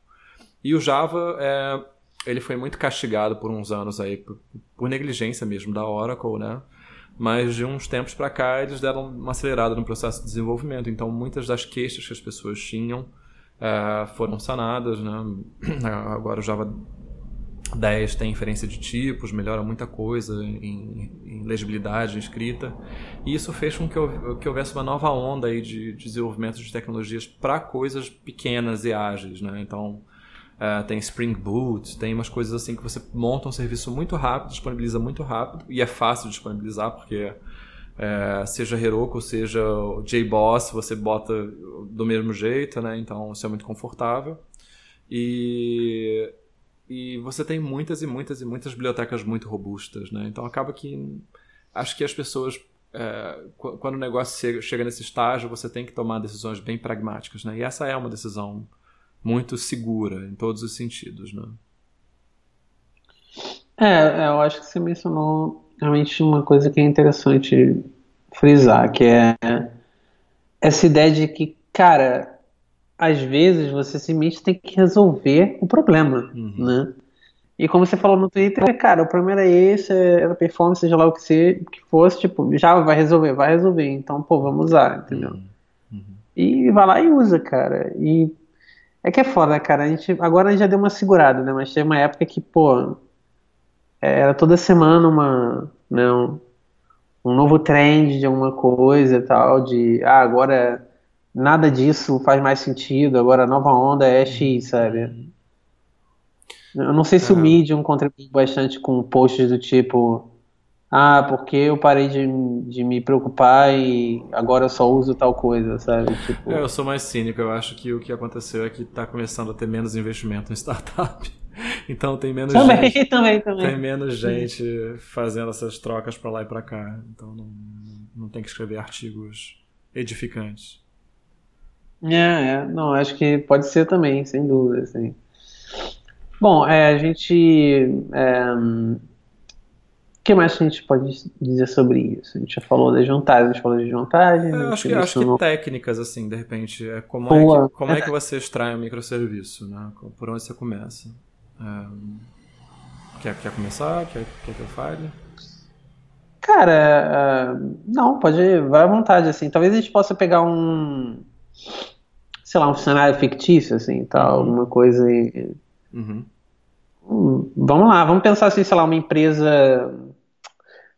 E o Java, é, ele foi muito castigado por uns anos aí, por, por negligência mesmo da Oracle, né? Mas de uns tempos para cá eles deram uma acelerada no processo de desenvolvimento. Então muitas das queixas que as pessoas tinham é, foram sanadas. Né? [CLEARS THROAT] Agora o Java 10 tem inferência de tipos, melhora muita coisa em, em legibilidade, em escrita. E isso fez com que, que houvesse uma nova onda aí de, de desenvolvimento de tecnologias para coisas pequenas e ágeis. Né? Então Uh, tem Spring Boot, tem umas coisas assim que você monta um serviço muito rápido, disponibiliza muito rápido e é fácil de disponibilizar porque é, seja Heroku, seja JBoss, você bota do mesmo jeito, né? Então isso é muito confortável. E, e você tem muitas e muitas e muitas bibliotecas muito robustas, né? Então acaba que acho que as pessoas é, quando o negócio chega nesse estágio, você tem que tomar decisões bem pragmáticas, né? E essa é uma decisão muito segura em todos os sentidos, né? É, é, eu acho que você mencionou realmente uma coisa que é interessante frisar, que é essa ideia de que, cara, às vezes você simplesmente tem que resolver o problema, uhum. né? E como você falou no Twitter, cara, o problema era esse, era performance, seja lá o que, você, que fosse, tipo, já vai resolver, vai resolver, então, pô, vamos usar, entendeu? Uhum. Uhum. E vai lá e usa, cara. E é que é foda, cara. A gente, agora a gente já deu uma segurada, né? Mas teve uma época que, pô, era toda semana uma, né, um, um novo trend de alguma coisa e tal, de, ah, agora nada disso faz mais sentido, agora a nova onda é X, sabe? Eu não sei se o Medium contribuiu bastante com posts do tipo, ah, porque eu parei de, de me preocupar e agora eu só uso tal coisa, sabe? Tipo... É, eu sou mais cínico, eu acho que o que aconteceu é que está começando a ter menos investimento em startup. [LAUGHS] Então tem menos também, gente, [LAUGHS] também, também. Tem menos gente fazendo essas trocas para lá e para cá. Então não, não tem que escrever artigos edificantes. É, é, não, acho que pode ser também, sem dúvida, assim. Bom, é, a gente é, que mais a gente pode dizer sobre isso? A gente já falou da jantagem, a gente falou de jantagem. É, acho, que, acho que técnicas, assim, de repente, é como, é que, como é que você extrai um microserviço, né? Por onde você começa? É, quer, quer começar? Quer, quer que eu fale? Cara, uh, não, pode, vai à vontade, assim. Talvez a gente possa pegar um, sei lá, um cenário fictício, assim, tal, uhum. alguma coisa e... Uhum Hum, vamos lá, vamos pensar assim, sei lá, uma empresa.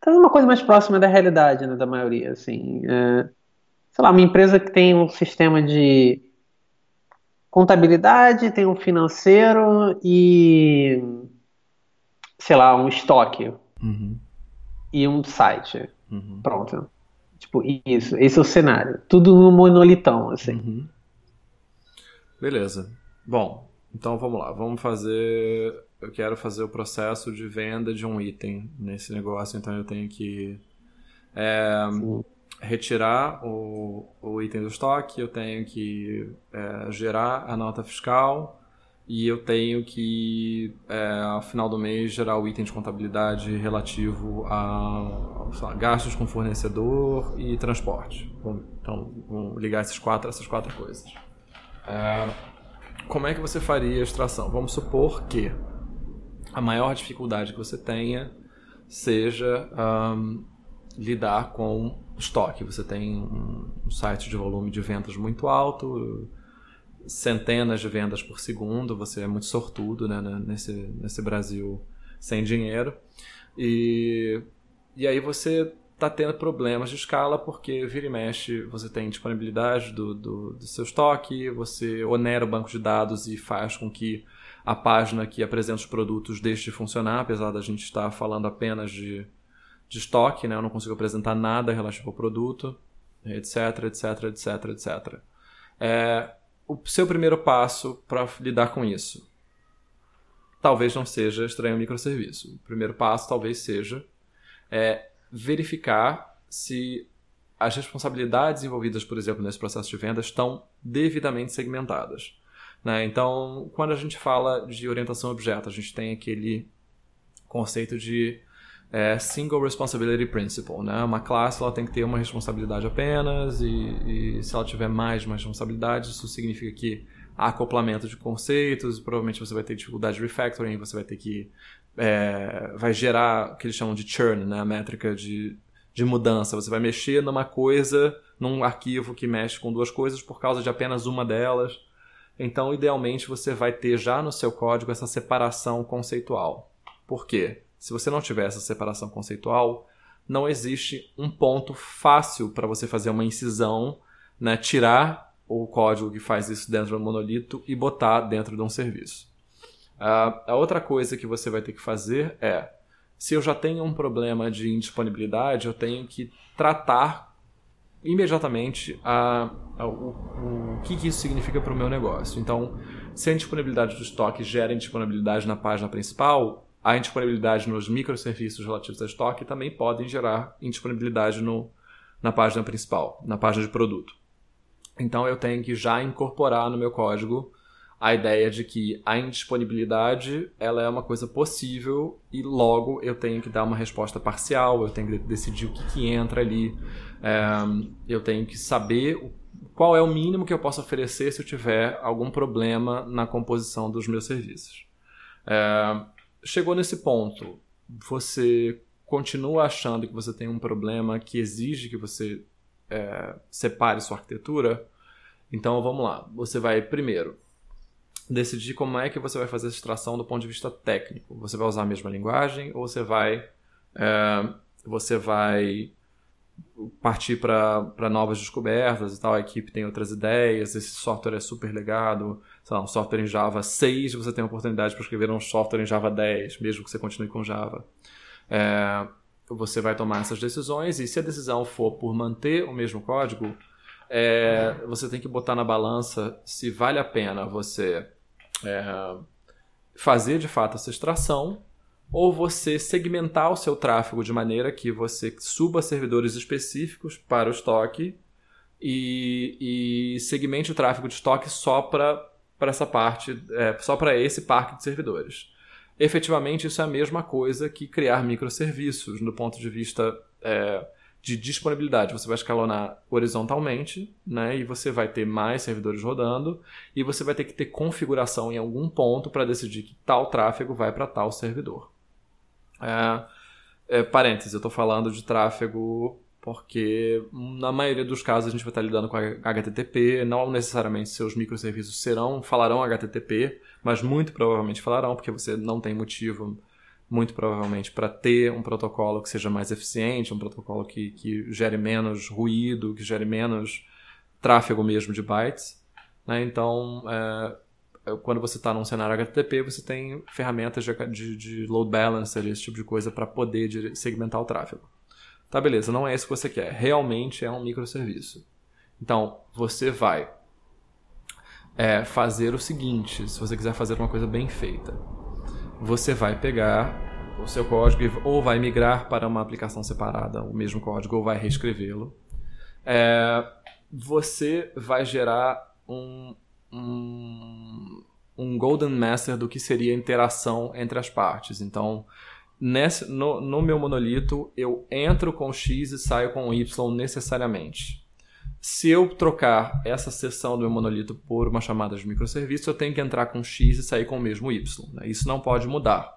Talvez uma coisa mais próxima da realidade, né, da maioria, assim. É, sei lá, uma empresa que tem um sistema de contabilidade, tem um financeiro e. sei lá, um estoque. Uhum. E um site. Uhum. Pronto. Tipo, isso. Esse é o cenário. Tudo no monolitão, assim. Uhum. Beleza. Bom, então vamos lá. Vamos fazer. Eu quero fazer o processo de venda de um item nesse negócio, então eu tenho que é, retirar o, o item do estoque, eu tenho que é, gerar a nota fiscal e eu tenho que, é, ao final do mês, gerar o item de contabilidade relativo a, a gastos com fornecedor e transporte. Então, vamos ligar esses quatro, essas quatro coisas. É, como é que você faria a extração? Vamos supor que a maior dificuldade que você tenha seja um, lidar com estoque. Você tem um site de volume de vendas muito alto, centenas de vendas por segundo, você é muito sortudo né, nesse, nesse Brasil sem dinheiro. E, e aí você está tendo problemas de escala porque vira e mexe você tem disponibilidade do, do, do, seu estoque, você onera o banco de dados e faz com que a página que apresenta os produtos deixe de funcionar, apesar da gente estar falando apenas de, de estoque, né? eu não consigo apresentar nada relativo ao produto, etc, etc, etc, etc. É, o seu primeiro passo para lidar com isso talvez não seja estranho microserviço. O primeiro passo talvez seja é, verificar se as responsabilidades envolvidas, por exemplo, nesse processo de venda estão devidamente segmentadas. Né? Então, quando a gente fala de orientação a objeto, a gente tem aquele conceito de é, Single Responsibility Principle. Né? Uma classe ela tem que ter uma responsabilidade apenas, e, e se ela tiver mais de uma responsabilidade, isso significa que há acoplamento de conceitos, provavelmente você vai ter dificuldade de refactoring, você vai ter que é, vai gerar o que eles chamam de churn, né? a métrica de, de mudança. Você vai mexer numa coisa, num arquivo que mexe com duas coisas por causa de apenas uma delas. Então, idealmente, você vai ter já no seu código essa separação conceitual. Por quê? Se você não tiver essa separação conceitual, não existe um ponto fácil para você fazer uma incisão, né? tirar o código que faz isso dentro do monolito e botar dentro de um serviço. Uh, a outra coisa que você vai ter que fazer é, se eu já tenho um problema de indisponibilidade, eu tenho que tratar imediatamente a, a, o, o, que, que isso significa para o meu negócio. Então, se a indisponibilidade do estoque gera indisponibilidade na página principal, a indisponibilidade nos microserviços relativos ao estoque também podem gerar indisponibilidade no, na página principal, na página de produto. Então eu tenho que já incorporar no meu código a ideia de que a indisponibilidade ela é uma coisa possível e logo eu tenho que dar uma resposta parcial, eu tenho que decidir o que, que entra ali, é, eu tenho que saber qual é o mínimo que eu posso oferecer se eu tiver algum problema na composição dos meus serviços. É, chegou nesse ponto, você continua achando que você tem um problema que exige que você é, separe sua arquitetura? Então vamos lá. Você vai primeiro decidir como é que você vai fazer essa extração do ponto de vista técnico. Você vai usar a mesma linguagem ou você vai é, você vai partir para novas descobertas e tal. A equipe tem outras ideias. Esse software é super legado. Sei lá, um software em Java 6, você tem a oportunidade para escrever um software em Java 10, mesmo que você continue com Java. É, você vai tomar essas decisões e se a decisão for por manter o mesmo código, é, você tem que botar na balança se vale a pena você é, fazer de fato essa extração ou você segmentar o seu tráfego de maneira que você suba servidores específicos para o estoque e, e segmente o tráfego de estoque só para essa parte, é, só para esse parque de servidores. Efetivamente, isso é a mesma coisa que criar microserviços do ponto de vista é, de disponibilidade. Você vai escalonar horizontalmente, né? E você vai ter mais servidores rodando e você vai ter que ter configuração em algum ponto para decidir que tal tráfego vai para tal servidor. É, é, parênteses, eu estou falando de tráfego porque na maioria dos casos a gente vai estar lidando com HTTP, não necessariamente seus microserviços serão, falarão HTTP, mas muito provavelmente falarão, porque você não tem motivo, muito provavelmente, para ter um protocolo que seja mais eficiente, um protocolo que, que gere menos ruído, que gere menos tráfego mesmo de bytes. Né? Então, é, quando você está num cenário HTTP, você tem ferramentas de, de, de load balancer, esse tipo de coisa, para poder segmentar o tráfego. Tá, beleza, não é isso que você quer. Realmente é um microserviço. Então, você vai é, fazer o seguinte, se você quiser fazer uma coisa bem feita. Você vai pegar o seu código ou vai migrar para uma aplicação separada, o mesmo código, ou vai reescrevê-lo. É, você vai gerar um, um, um golden master do que seria a interação entre as partes. Então, Nesse, no, no meu monolito, eu entro com X e saio com Y necessariamente. Se eu trocar essa seção do meu monolito por uma chamada de microserviço, eu tenho que entrar com X e sair com o mesmo Y. Né? Isso não pode mudar.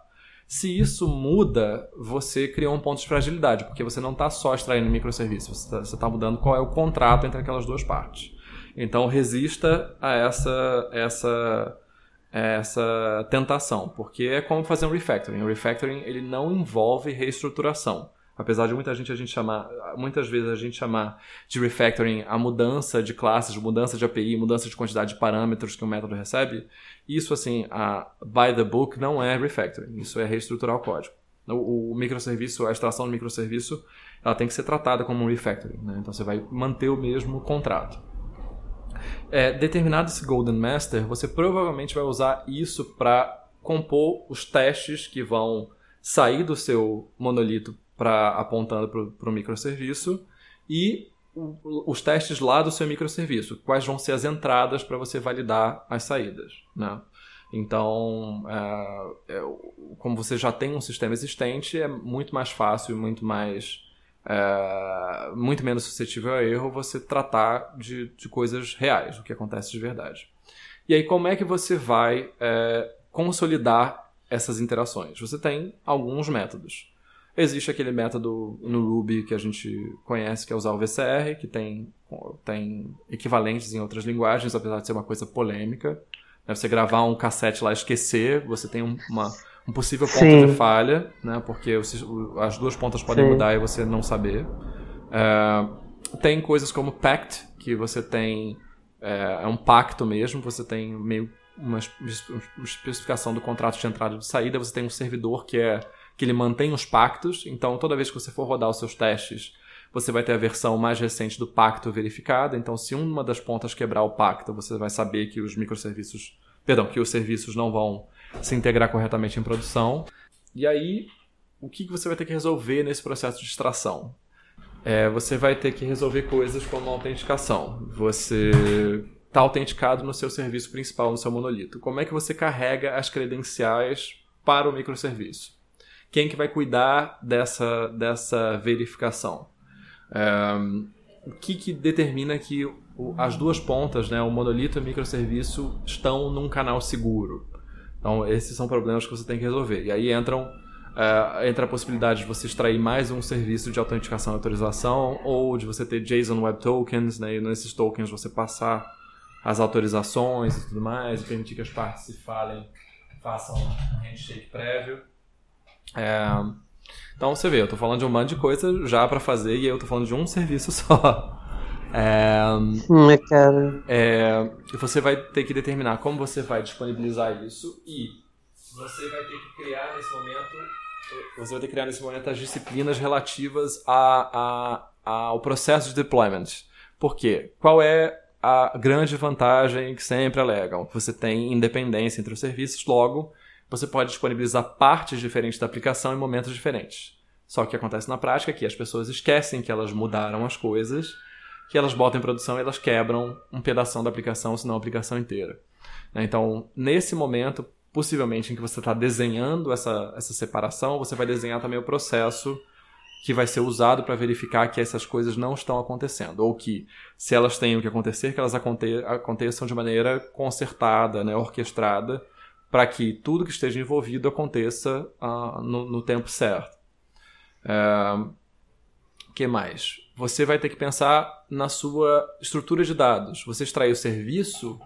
Se isso muda, você criou um ponto de fragilidade, porque você não está só extraindo microserviço, você está tá mudando qual é o contrato entre aquelas duas partes. Então resista a essa, essa essa tentação, porque é como fazer um refactoring. O refactoring ele não envolve reestruturação. Apesar de muita gente a gente chamar, muitas vezes a gente chamar de refactoring a mudança de classes, mudança de API, mudança de quantidade de parâmetros que o método recebe, isso assim, a by the book não é refactoring, isso é reestruturar o código. O, o microserviço, a extração do microserviço, ela tem que ser tratada como um refactoring, né? então você vai manter o mesmo contrato é, determinado esse Golden Master, você provavelmente vai usar isso para compor os testes que vão sair do seu monolito para apontando para o microserviço e os testes lá do seu microserviço, quais vão ser as entradas para você validar as saídas, né? Então, é, é, como você já tem um sistema existente, é muito mais fácil muito mais é, muito menos suscetível a erro você tratar de, de coisas reais, o que acontece de verdade. E aí, como é que você vai é, consolidar essas interações? Você tem alguns métodos. Existe aquele método no Ruby que a gente conhece, que é usar o VCR, que tem, tem equivalentes em outras linguagens, apesar de ser uma coisa polêmica. Você gravar um cassete lá e esquecer, você tem uma, um possível ponto Sim. de falha, né? Porque as duas pontas podem Sim. mudar e você não saber. É, tem coisas como Pact, que você tem. É, é, um pacto mesmo, você tem meio uma especificação do contrato de entrada e de saída, você tem um servidor que é que ele mantém os pactos, então toda vez que você for rodar os seus testes, você vai ter a versão mais recente do pacto verificada, então se uma das pontas quebrar o pacto, você vai saber que os microserviços, perdão, que os serviços não vão se integrar corretamente em produção. E aí, o que você vai ter que resolver nesse processo de extração? É, você vai ter que resolver coisas como autenticação. Você está autenticado no seu serviço principal, no seu monolito. Como é que você carrega as credenciais para o microserviço? Quem que vai cuidar dessa, dessa verificação? É, o que, que determina que as duas pontas, né, o monolito e o microserviço, estão num canal seguro? Então, esses são problemas que você tem que resolver. E aí entram uh, entra a possibilidade de você extrair mais um serviço de autenticação e autorização, ou de você ter JSON Web Tokens, né, e nesses tokens você passar as autorizações e tudo mais, e permitir que as partes se falem, façam um handshake prévio. É, então você vê, eu estou falando de um monte de coisa já para fazer e eu estou falando de um [LAUGHS] serviço só. É, hum, cara. É, você vai ter que determinar como você vai disponibilizar isso e você vai ter que criar nesse momento você vai ter que criar nesse momento as disciplinas relativas a, a, ao processo de deployment. Por quê? Qual é a grande vantagem que sempre alegam? Você tem independência entre os serviços, logo você pode disponibilizar partes diferentes da aplicação em momentos diferentes. Só que o que acontece na prática é que as pessoas esquecem que elas mudaram as coisas que elas botam em produção e elas quebram um pedaço da aplicação, se não a aplicação inteira. Né? Então, nesse momento, possivelmente em que você está desenhando essa, essa separação, você vai desenhar também o processo que vai ser usado para verificar que essas coisas não estão acontecendo. Ou que, se elas tenham que acontecer, que elas aconte aconteçam de maneira concertada, né, orquestrada, para que tudo que esteja envolvido aconteça uh, no, no, tempo certo. O uh, que mais? Você vai ter que pensar na sua estrutura de dados. Você extrair o serviço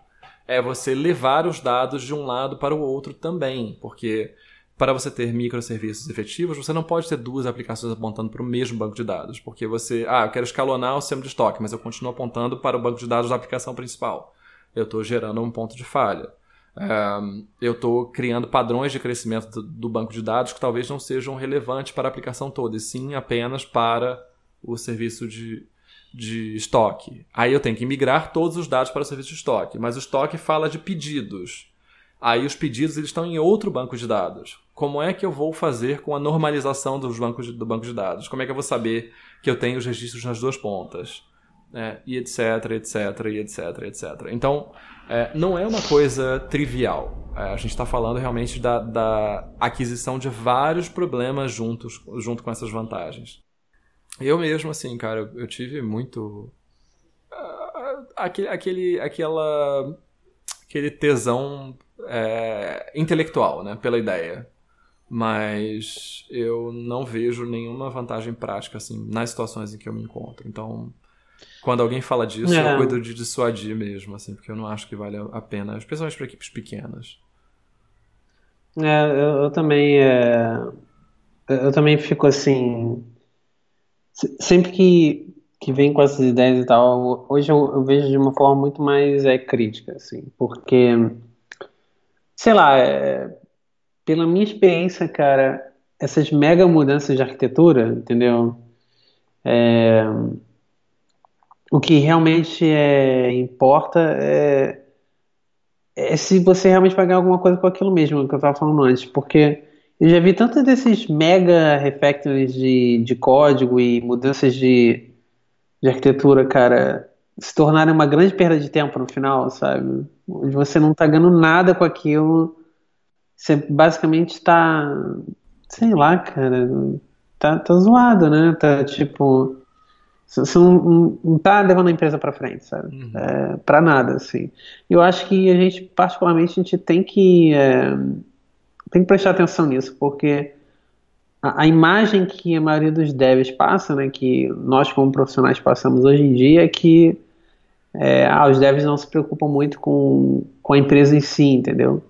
é você levar os dados de um lado para o outro também, porque para você ter microserviços efetivos, você não pode ter duas aplicações apontando para o mesmo banco de dados, porque você, ah, eu quero escalonar o sistema de estoque, mas eu continuo apontando para o banco de dados da aplicação principal. Eu estou gerando um ponto de falha. Um, eu estou criando padrões de crescimento do, banco de dados que talvez não sejam relevantes para a aplicação toda, e sim apenas para o serviço de, de estoque. Aí eu tenho que migrar todos os dados para o serviço de estoque, mas o estoque fala de pedidos. Aí os pedidos eles estão em outro banco de dados. Como é que eu vou fazer com a normalização dos bancos de, do banco de dados? Como é que eu vou saber que eu tenho os registros nas duas pontas? É, e etc, etc, e etc, etc. Então, é, não é uma coisa trivial. É, a gente está falando realmente da, da, aquisição de vários problemas juntos, junto com essas vantagens. Eu mesmo, assim, cara, eu, tive muito. Uh, aquele, aquele, aquela, aquele tesão é, intelectual, né, pela ideia. Mas eu não vejo nenhuma vantagem prática, assim, nas situações em que eu me encontro. Então, quando alguém fala disso, é. eu cuido de dissuadir mesmo, assim, porque eu não acho que vale a pena, especialmente para equipes pequenas. É, eu, eu também. É, eu também fico assim. Sempre que, que vem com essas ideias e tal, hoje eu, eu vejo de uma forma muito mais é, crítica, assim, porque. Sei lá, é, pela minha experiência, cara, essas mega mudanças de arquitetura, entendeu? É, o que realmente é, importa é, é, se você realmente ganhar alguma coisa com aquilo mesmo, que eu estava falando antes, porque eu já vi tantos desses mega refactors de, de código e mudanças de, de arquitetura, cara, se tornarem uma grande perda de tempo no final, sabe? Onde você não está ganhando nada com aquilo, você basicamente está, sei lá, cara, tá, tá zoado, né? Tá tipo você não, não tá levando a empresa para frente, sabe? Uhum. É, para nada, assim. Eu acho que a gente, particularmente, a gente tem que, é, tem que prestar atenção nisso, porque a, a, imagem que a maioria dos devs passa, né, que nós como profissionais passamos hoje em dia, é que é, ah, os devs não se preocupam muito com, com a empresa em si, entendeu?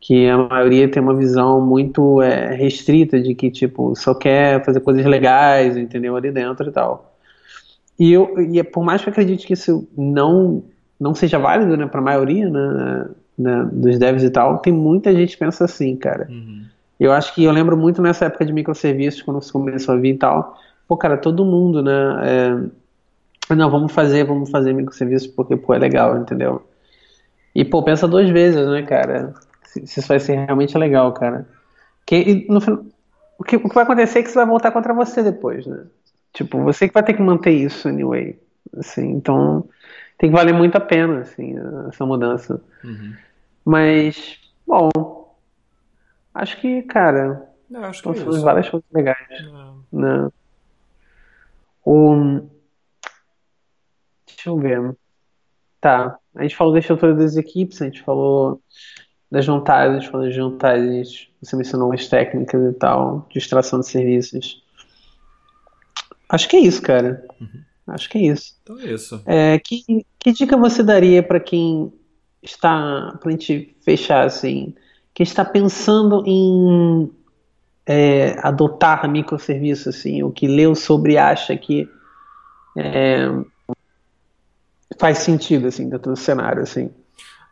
Que a maioria tem uma visão muito é, restrita de que, tipo, só quer fazer coisas legais, entendeu? Ali dentro e tal. E, eu, e é, por mais que eu acredite que isso não, não seja válido né, para a maioria né, né, dos devs e tal, tem muita gente que pensa assim, cara. Uhum. Eu acho que eu lembro muito nessa época de microserviços, quando você começou a vir e tal. Pô, cara, todo mundo, né? É, não, vamos fazer, vamos fazer microserviços porque, pô, é legal, entendeu? E, pô, pensa duas vezes, né, cara? Se, se isso vai ser realmente legal, cara. Que, no, o, que, o que vai acontecer é que isso vai voltar contra você depois, né? Tipo, você que vai ter que manter isso anyway. Assim, então tem que valer muito a pena, assim, essa mudança. Uhum. Mas, bom, acho que, cara, Não, acho que é várias coisas legais. Não. Né? O... Deixa eu ver. Tá, a gente falou da estrutura das equipes, a gente falou das vantagens, falou das vantagens, você mencionou as técnicas e tal, de extração de serviços. Acho que é isso, cara. Uhum. Acho que é isso. Então é isso. É, que, que dica você daria para quem está, para a gente fechar assim, quem está pensando em é, adotar microserviços, assim, o que leu sobre acha que é, faz sentido, assim, dentro do cenário, assim?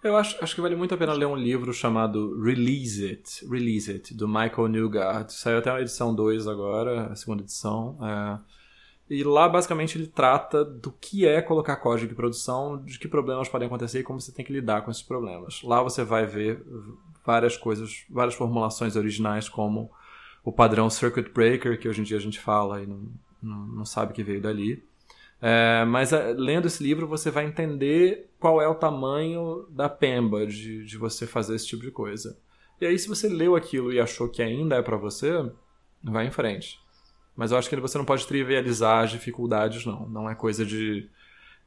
Eu acho, acho que vale muito a pena ler um livro chamado Release It, Release It, do Michael Newgard. Saiu até a edição 2 agora, a segunda edição. É e lá, basicamente, ele trata do que é colocar código em produção, de que problemas podem acontecer e como você tem que lidar com esses problemas. Lá você vai ver várias coisas, várias formulações originais, como o padrão Circuit Breaker, que hoje em dia a gente fala e não, não, não sabe que veio dali. É, mas é, lendo esse livro você vai entender qual é o tamanho da pemba de, de você fazer esse tipo de coisa. E aí, se você leu aquilo e achou que ainda é para você, vai em frente. Mas eu acho que você não pode trivializar as dificuldades, não. Não é coisa de,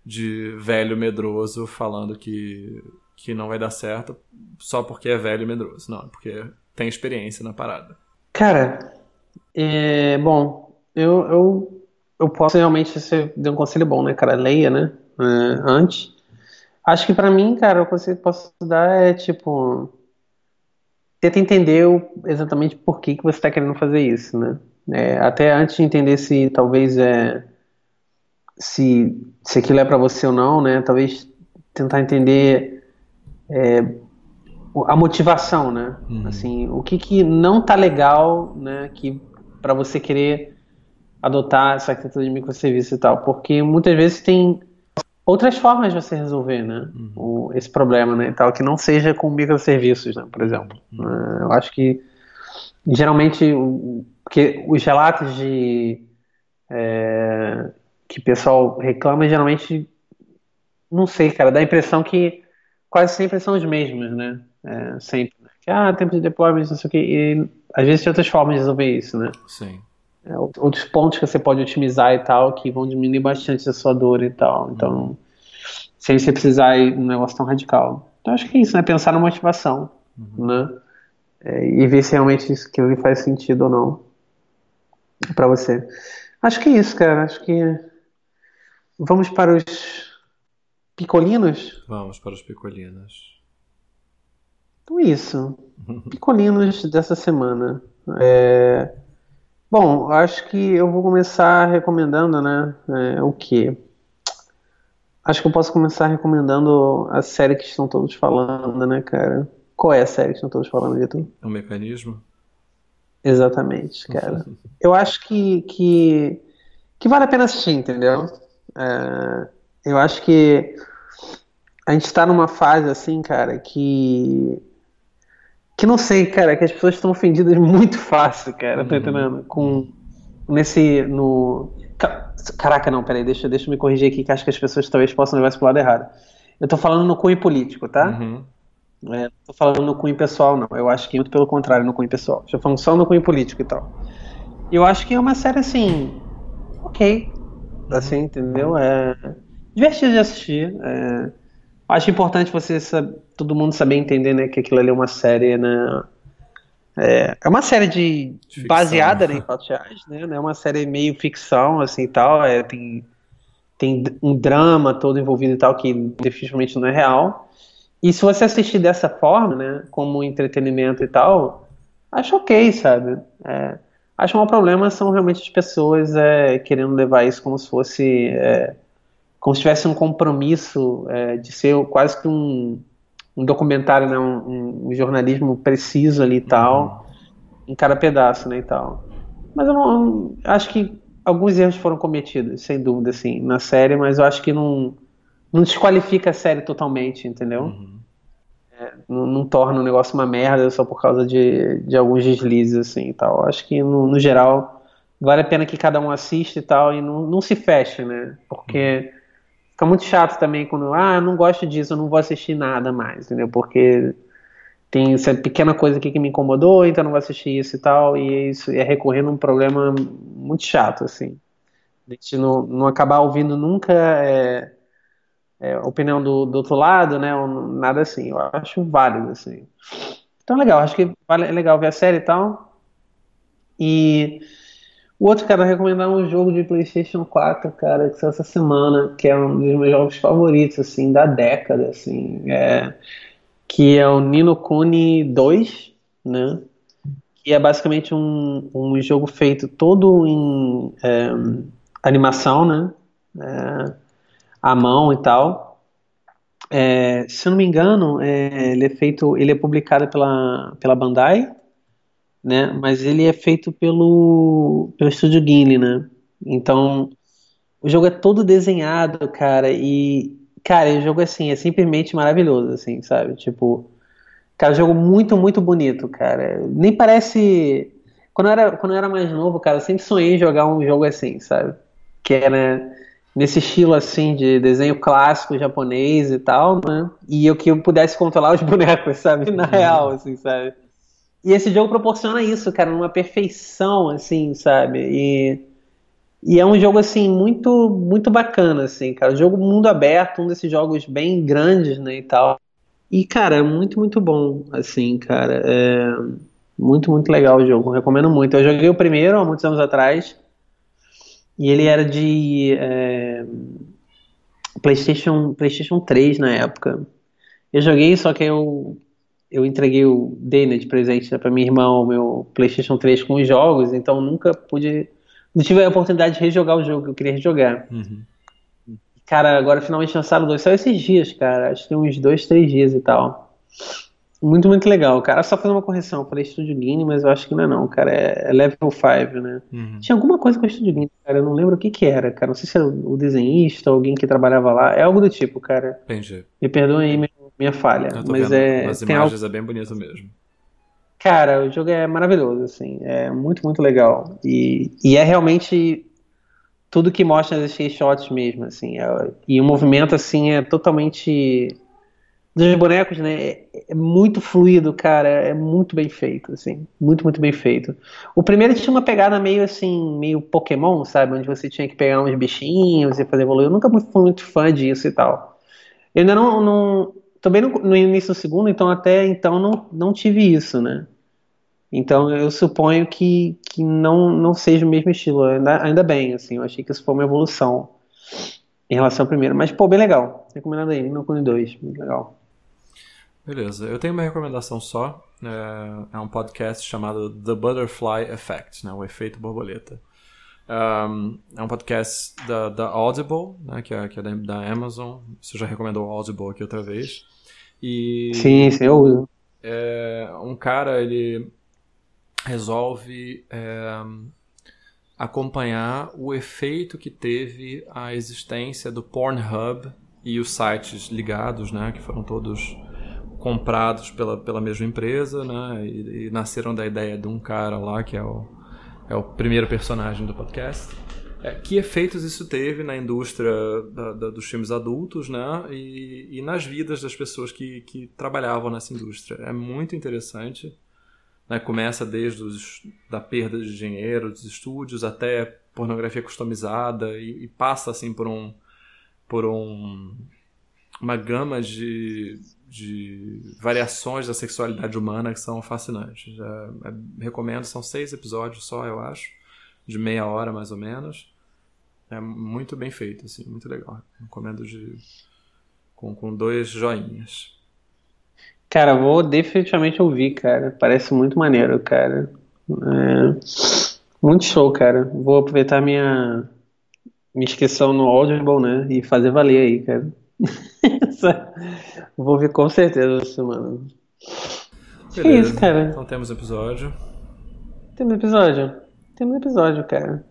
de velho medroso falando que, que não vai dar certo só porque é velho medroso. Não, é porque tem experiência na parada. Cara, é, bom, eu, eu eu posso realmente, você deu um conselho bom, né, cara? Leia, né? É, antes. Acho que para mim, cara, o conselho que eu posso dar é tipo. Tenta entender exatamente por que, que você está querendo fazer isso, né? É, até antes de entender se talvez é. Se, se aquilo é para você ou não, né? Talvez tentar entender é, a motivação, né? Uhum. Assim, o que, que não tá legal, né? Que para você querer adotar essa arquitetura de microserviço e tal, porque muitas vezes tem outras formas de você resolver, né, uhum. o, esse problema, né, e tal, que não seja com microserviços, né, por exemplo. Uhum. Uh, eu acho que geralmente, porque os relatos de é, que o pessoal reclama geralmente, não sei, cara, dá a impressão que quase sempre são os mesmos, né, é, sempre. Que, ah, tempo de deployment, não sei o que, e às vezes tem outras formas de resolver isso, né. Sim é, outros pontos que você pode otimizar e tal, que vão diminuir bastante a sua dor e tal. Então, uhum. sem você precisar ir num negócio tão radical. Então, acho que é isso, né? Pensar na motivação, uhum. né? É, e ver se realmente isso que faz sentido ou não para você. Acho que é isso, cara. Acho que vamos para os picolinos. Vamos para os picolinos. Então, isso. [LAUGHS] Picolinos dessa semana. É... Bom, acho que eu vou começar recomendando, né? É, o quê? Acho que eu posso começar recomendando a série que estão todos falando, né, cara? Qual é a série que estão todos falando, Vitor? É um mecanismo? Exatamente, cara. [LAUGHS] eu acho que, que, que vale a pena assistir, entendeu? É, eu acho que a gente está numa fase assim, cara, que que não sei, cara, que as pessoas estão ofendidas muito fácil, cara, tá uhum. entendendo? Com nesse no Caraca, não, peraí, deixa, deixa eu me corrigir aqui, que acho que as pessoas talvez possam levar isso pro lado errado. Eu tô falando no cunho político, tá? Uhum. É, não tô falando no cunho pessoal, não. Eu acho que muito pelo contrário, no cunho pessoal. Estou falando só no cunho político e tal. Eu acho que é uma série assim. Ok. Assim, entendeu? É divertido de assistir. É, Acho importante você saber, todo mundo saber entender, né, que aquilo ali é uma série, né? É, é uma série de, de baseada né, em fatos reais, né? É uma série meio ficção, assim, tal. É, tem, tem um drama todo envolvido e tal que definitivamente não é real. E se você assistir dessa forma, né, como entretenimento e tal, acho ok, sabe? É, acho que o problema são realmente as pessoas é, querendo levar isso como se fosse é, como se tivesse um compromisso é, de ser quase que um, um documentário, né, um, um, jornalismo preciso ali e tal, uhum. em cada pedaço, né, e tal. Mas eu não, acho que alguns erros foram cometidos, sem dúvida, assim, na série, mas eu acho que não, não desqualifica a série totalmente, entendeu? Uhum. É, não, não, torna o negócio uma merda só por causa de, de alguns deslizes, assim, e tal. Acho que, no, no geral, vale a pena que cada um assista e tal, e não, não se feche, né? Porque... Uhum Fica muito chato também quando, ah, não gosto disso, eu não vou assistir nada mais, entendeu? Porque tem essa pequena coisa aqui que me incomodou, então não vou assistir isso e tal, e isso é recorrendo a um problema muito chato, assim. A gente não, não acabar ouvindo nunca é, é, opinião do, do outro lado, né, ou nada assim. Eu acho válido, assim. Então legal, acho que vale, é legal ver a série e tal. E o outro, cara, recomendar um jogo de PlayStation 4, cara, que saiu essa semana, que é um dos meus jogos favoritos, assim, da década, assim, é, que é o Nino Kuni 2, né? Que é basicamente um, um jogo feito todo em é, animação, né? É, à mão e tal. É, se eu não me engano, é, ele é feito, ele é publicado pela, pela Bandai, né? Mas ele é feito pelo, pelo estúdio Ghibli, né? Então, o jogo é todo desenhado, cara, e cara, o jogo assim é simplesmente maravilhoso, assim, sabe? Tipo, cara, jogo muito, muito bonito, cara. Nem parece quando eu era, quando eu era mais novo, cara, eu sempre sonhei em jogar um jogo assim, sabe? Que era nesse estilo assim de desenho clássico japonês e tal, né? E eu que eu pudesse controlar os [LAUGHS] bonecos, sabe? Na real, assim, sabe? E esse jogo proporciona isso, cara, numa perfeição, assim, sabe? E, e é um jogo, assim, muito muito bacana, assim, cara. Jogo mundo aberto, um desses jogos bem grandes, né, e tal. E, cara, é muito, muito bom, assim, cara. É muito, muito legal o jogo. Recomendo muito. Eu joguei o primeiro há muitos anos atrás. E ele era de é, PlayStation, PlayStation 3 na época. Eu joguei, só que eu, eu entreguei o né, de presente né, para minha irmã o meu PlayStation 3 com os jogos, então nunca pude. Não tive a oportunidade de rejogar o jogo que eu queria rejogar. Uhum. Cara, agora finalmente lançaram dois. Só esses dias, cara. Acho que tem uns dois, três dias e tal. Muito, muito legal, cara. Só fazer uma correção. Eu falei Estúdio Guinea, mas eu acho que não é não, cara. É, é Level 5, né? Uhum. Tinha alguma coisa com o Estúdio Guinea, cara. Eu não lembro o que que era, cara. Não sei se era o desenhista ou alguém que trabalhava lá. É algo do tipo, cara. Entendi. Me perdoem aí minha, minha falha. mas é. As imagens algo... é bem bonito mesmo. Cara, o jogo é maravilhoso, assim. É muito, muito legal. E, e é realmente tudo que mostra nas screenshots mesmo, assim. É, e o movimento, assim, é totalmente dos bonecos, né? É, é muito fluido, cara. É muito bem feito, assim. Muito, muito bem feito. O primeiro tinha uma pegada meio assim, meio Pokémon, sabe? Onde você tinha que pegar uns bichinhos e fazer evoluir. Eu nunca fui muito fã disso e tal. Eu ainda não. não também no, no início do segundo, então até então não, não tive isso, né? Então eu suponho que, que não, não seja o mesmo estilo. Ainda, ainda bem, assim, eu achei que isso foi uma evolução em relação ao primeiro. Mas, pô, bem legal. Recomendado aí, No Cune 2, bem legal. Beleza, eu tenho uma recomendação só. É, é um podcast chamado The Butterfly Effect, né, o efeito borboleta. É um podcast da, da Audible, né, que é, que é da, da, Amazon. Você já recomendou o Audible aqui outra vez. E sim, sim, eu uso. É, um cara, ele resolve é, acompanhar o efeito que teve a existência do Pornhub e os sites ligados, né, que foram todos comprados pela, pela mesma empresa, né, e, e nasceram da ideia de um cara lá que é o, é o primeiro personagem do podcast. É, que efeitos isso teve na indústria da, da, dos filmes adultos, né, e, e nas vidas das pessoas que, que trabalhavam nessa indústria. É muito interessante. Né? Começa desde os, da perda de dinheiro dos estúdios até pornografia customizada e, e passa assim por um por um, uma gama de, de variações da sexualidade humana que são fascinantes. Já, é, recomendo, são seis episódios só, eu acho, de meia hora mais ou menos. É muito bem feito, assim, muito legal. Recomendo de, com, com dois joinhas. Cara, vou definitivamente ouvir, cara. Parece muito maneiro, cara. É... Muito show, cara. Vou aproveitar minha, minha inscrição no Audible, né? E fazer valer aí, cara. [LAUGHS] [LAUGHS] Vou ouvir com certeza essa semana. Beleza. Que isso, cara? Então temos episódio. Temos episódio. Temos episódio, cara.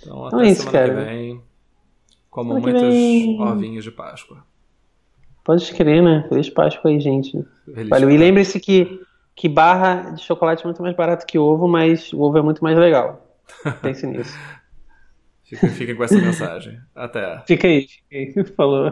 Então, então até então é isso, semana cara. que vem. Como muitos vem... ovinhos de Páscoa. Pode crer, né? Feliz Páscoa aí, gente. Feliz Valeu. E lembre-se que, que barra de chocolate é muito mais barato que ovo, mas o ovo é muito mais legal. Pense nisso. [LAUGHS] Fica com essa mensagem. Até. Fica aí, fica aí. [LAUGHS] Falou.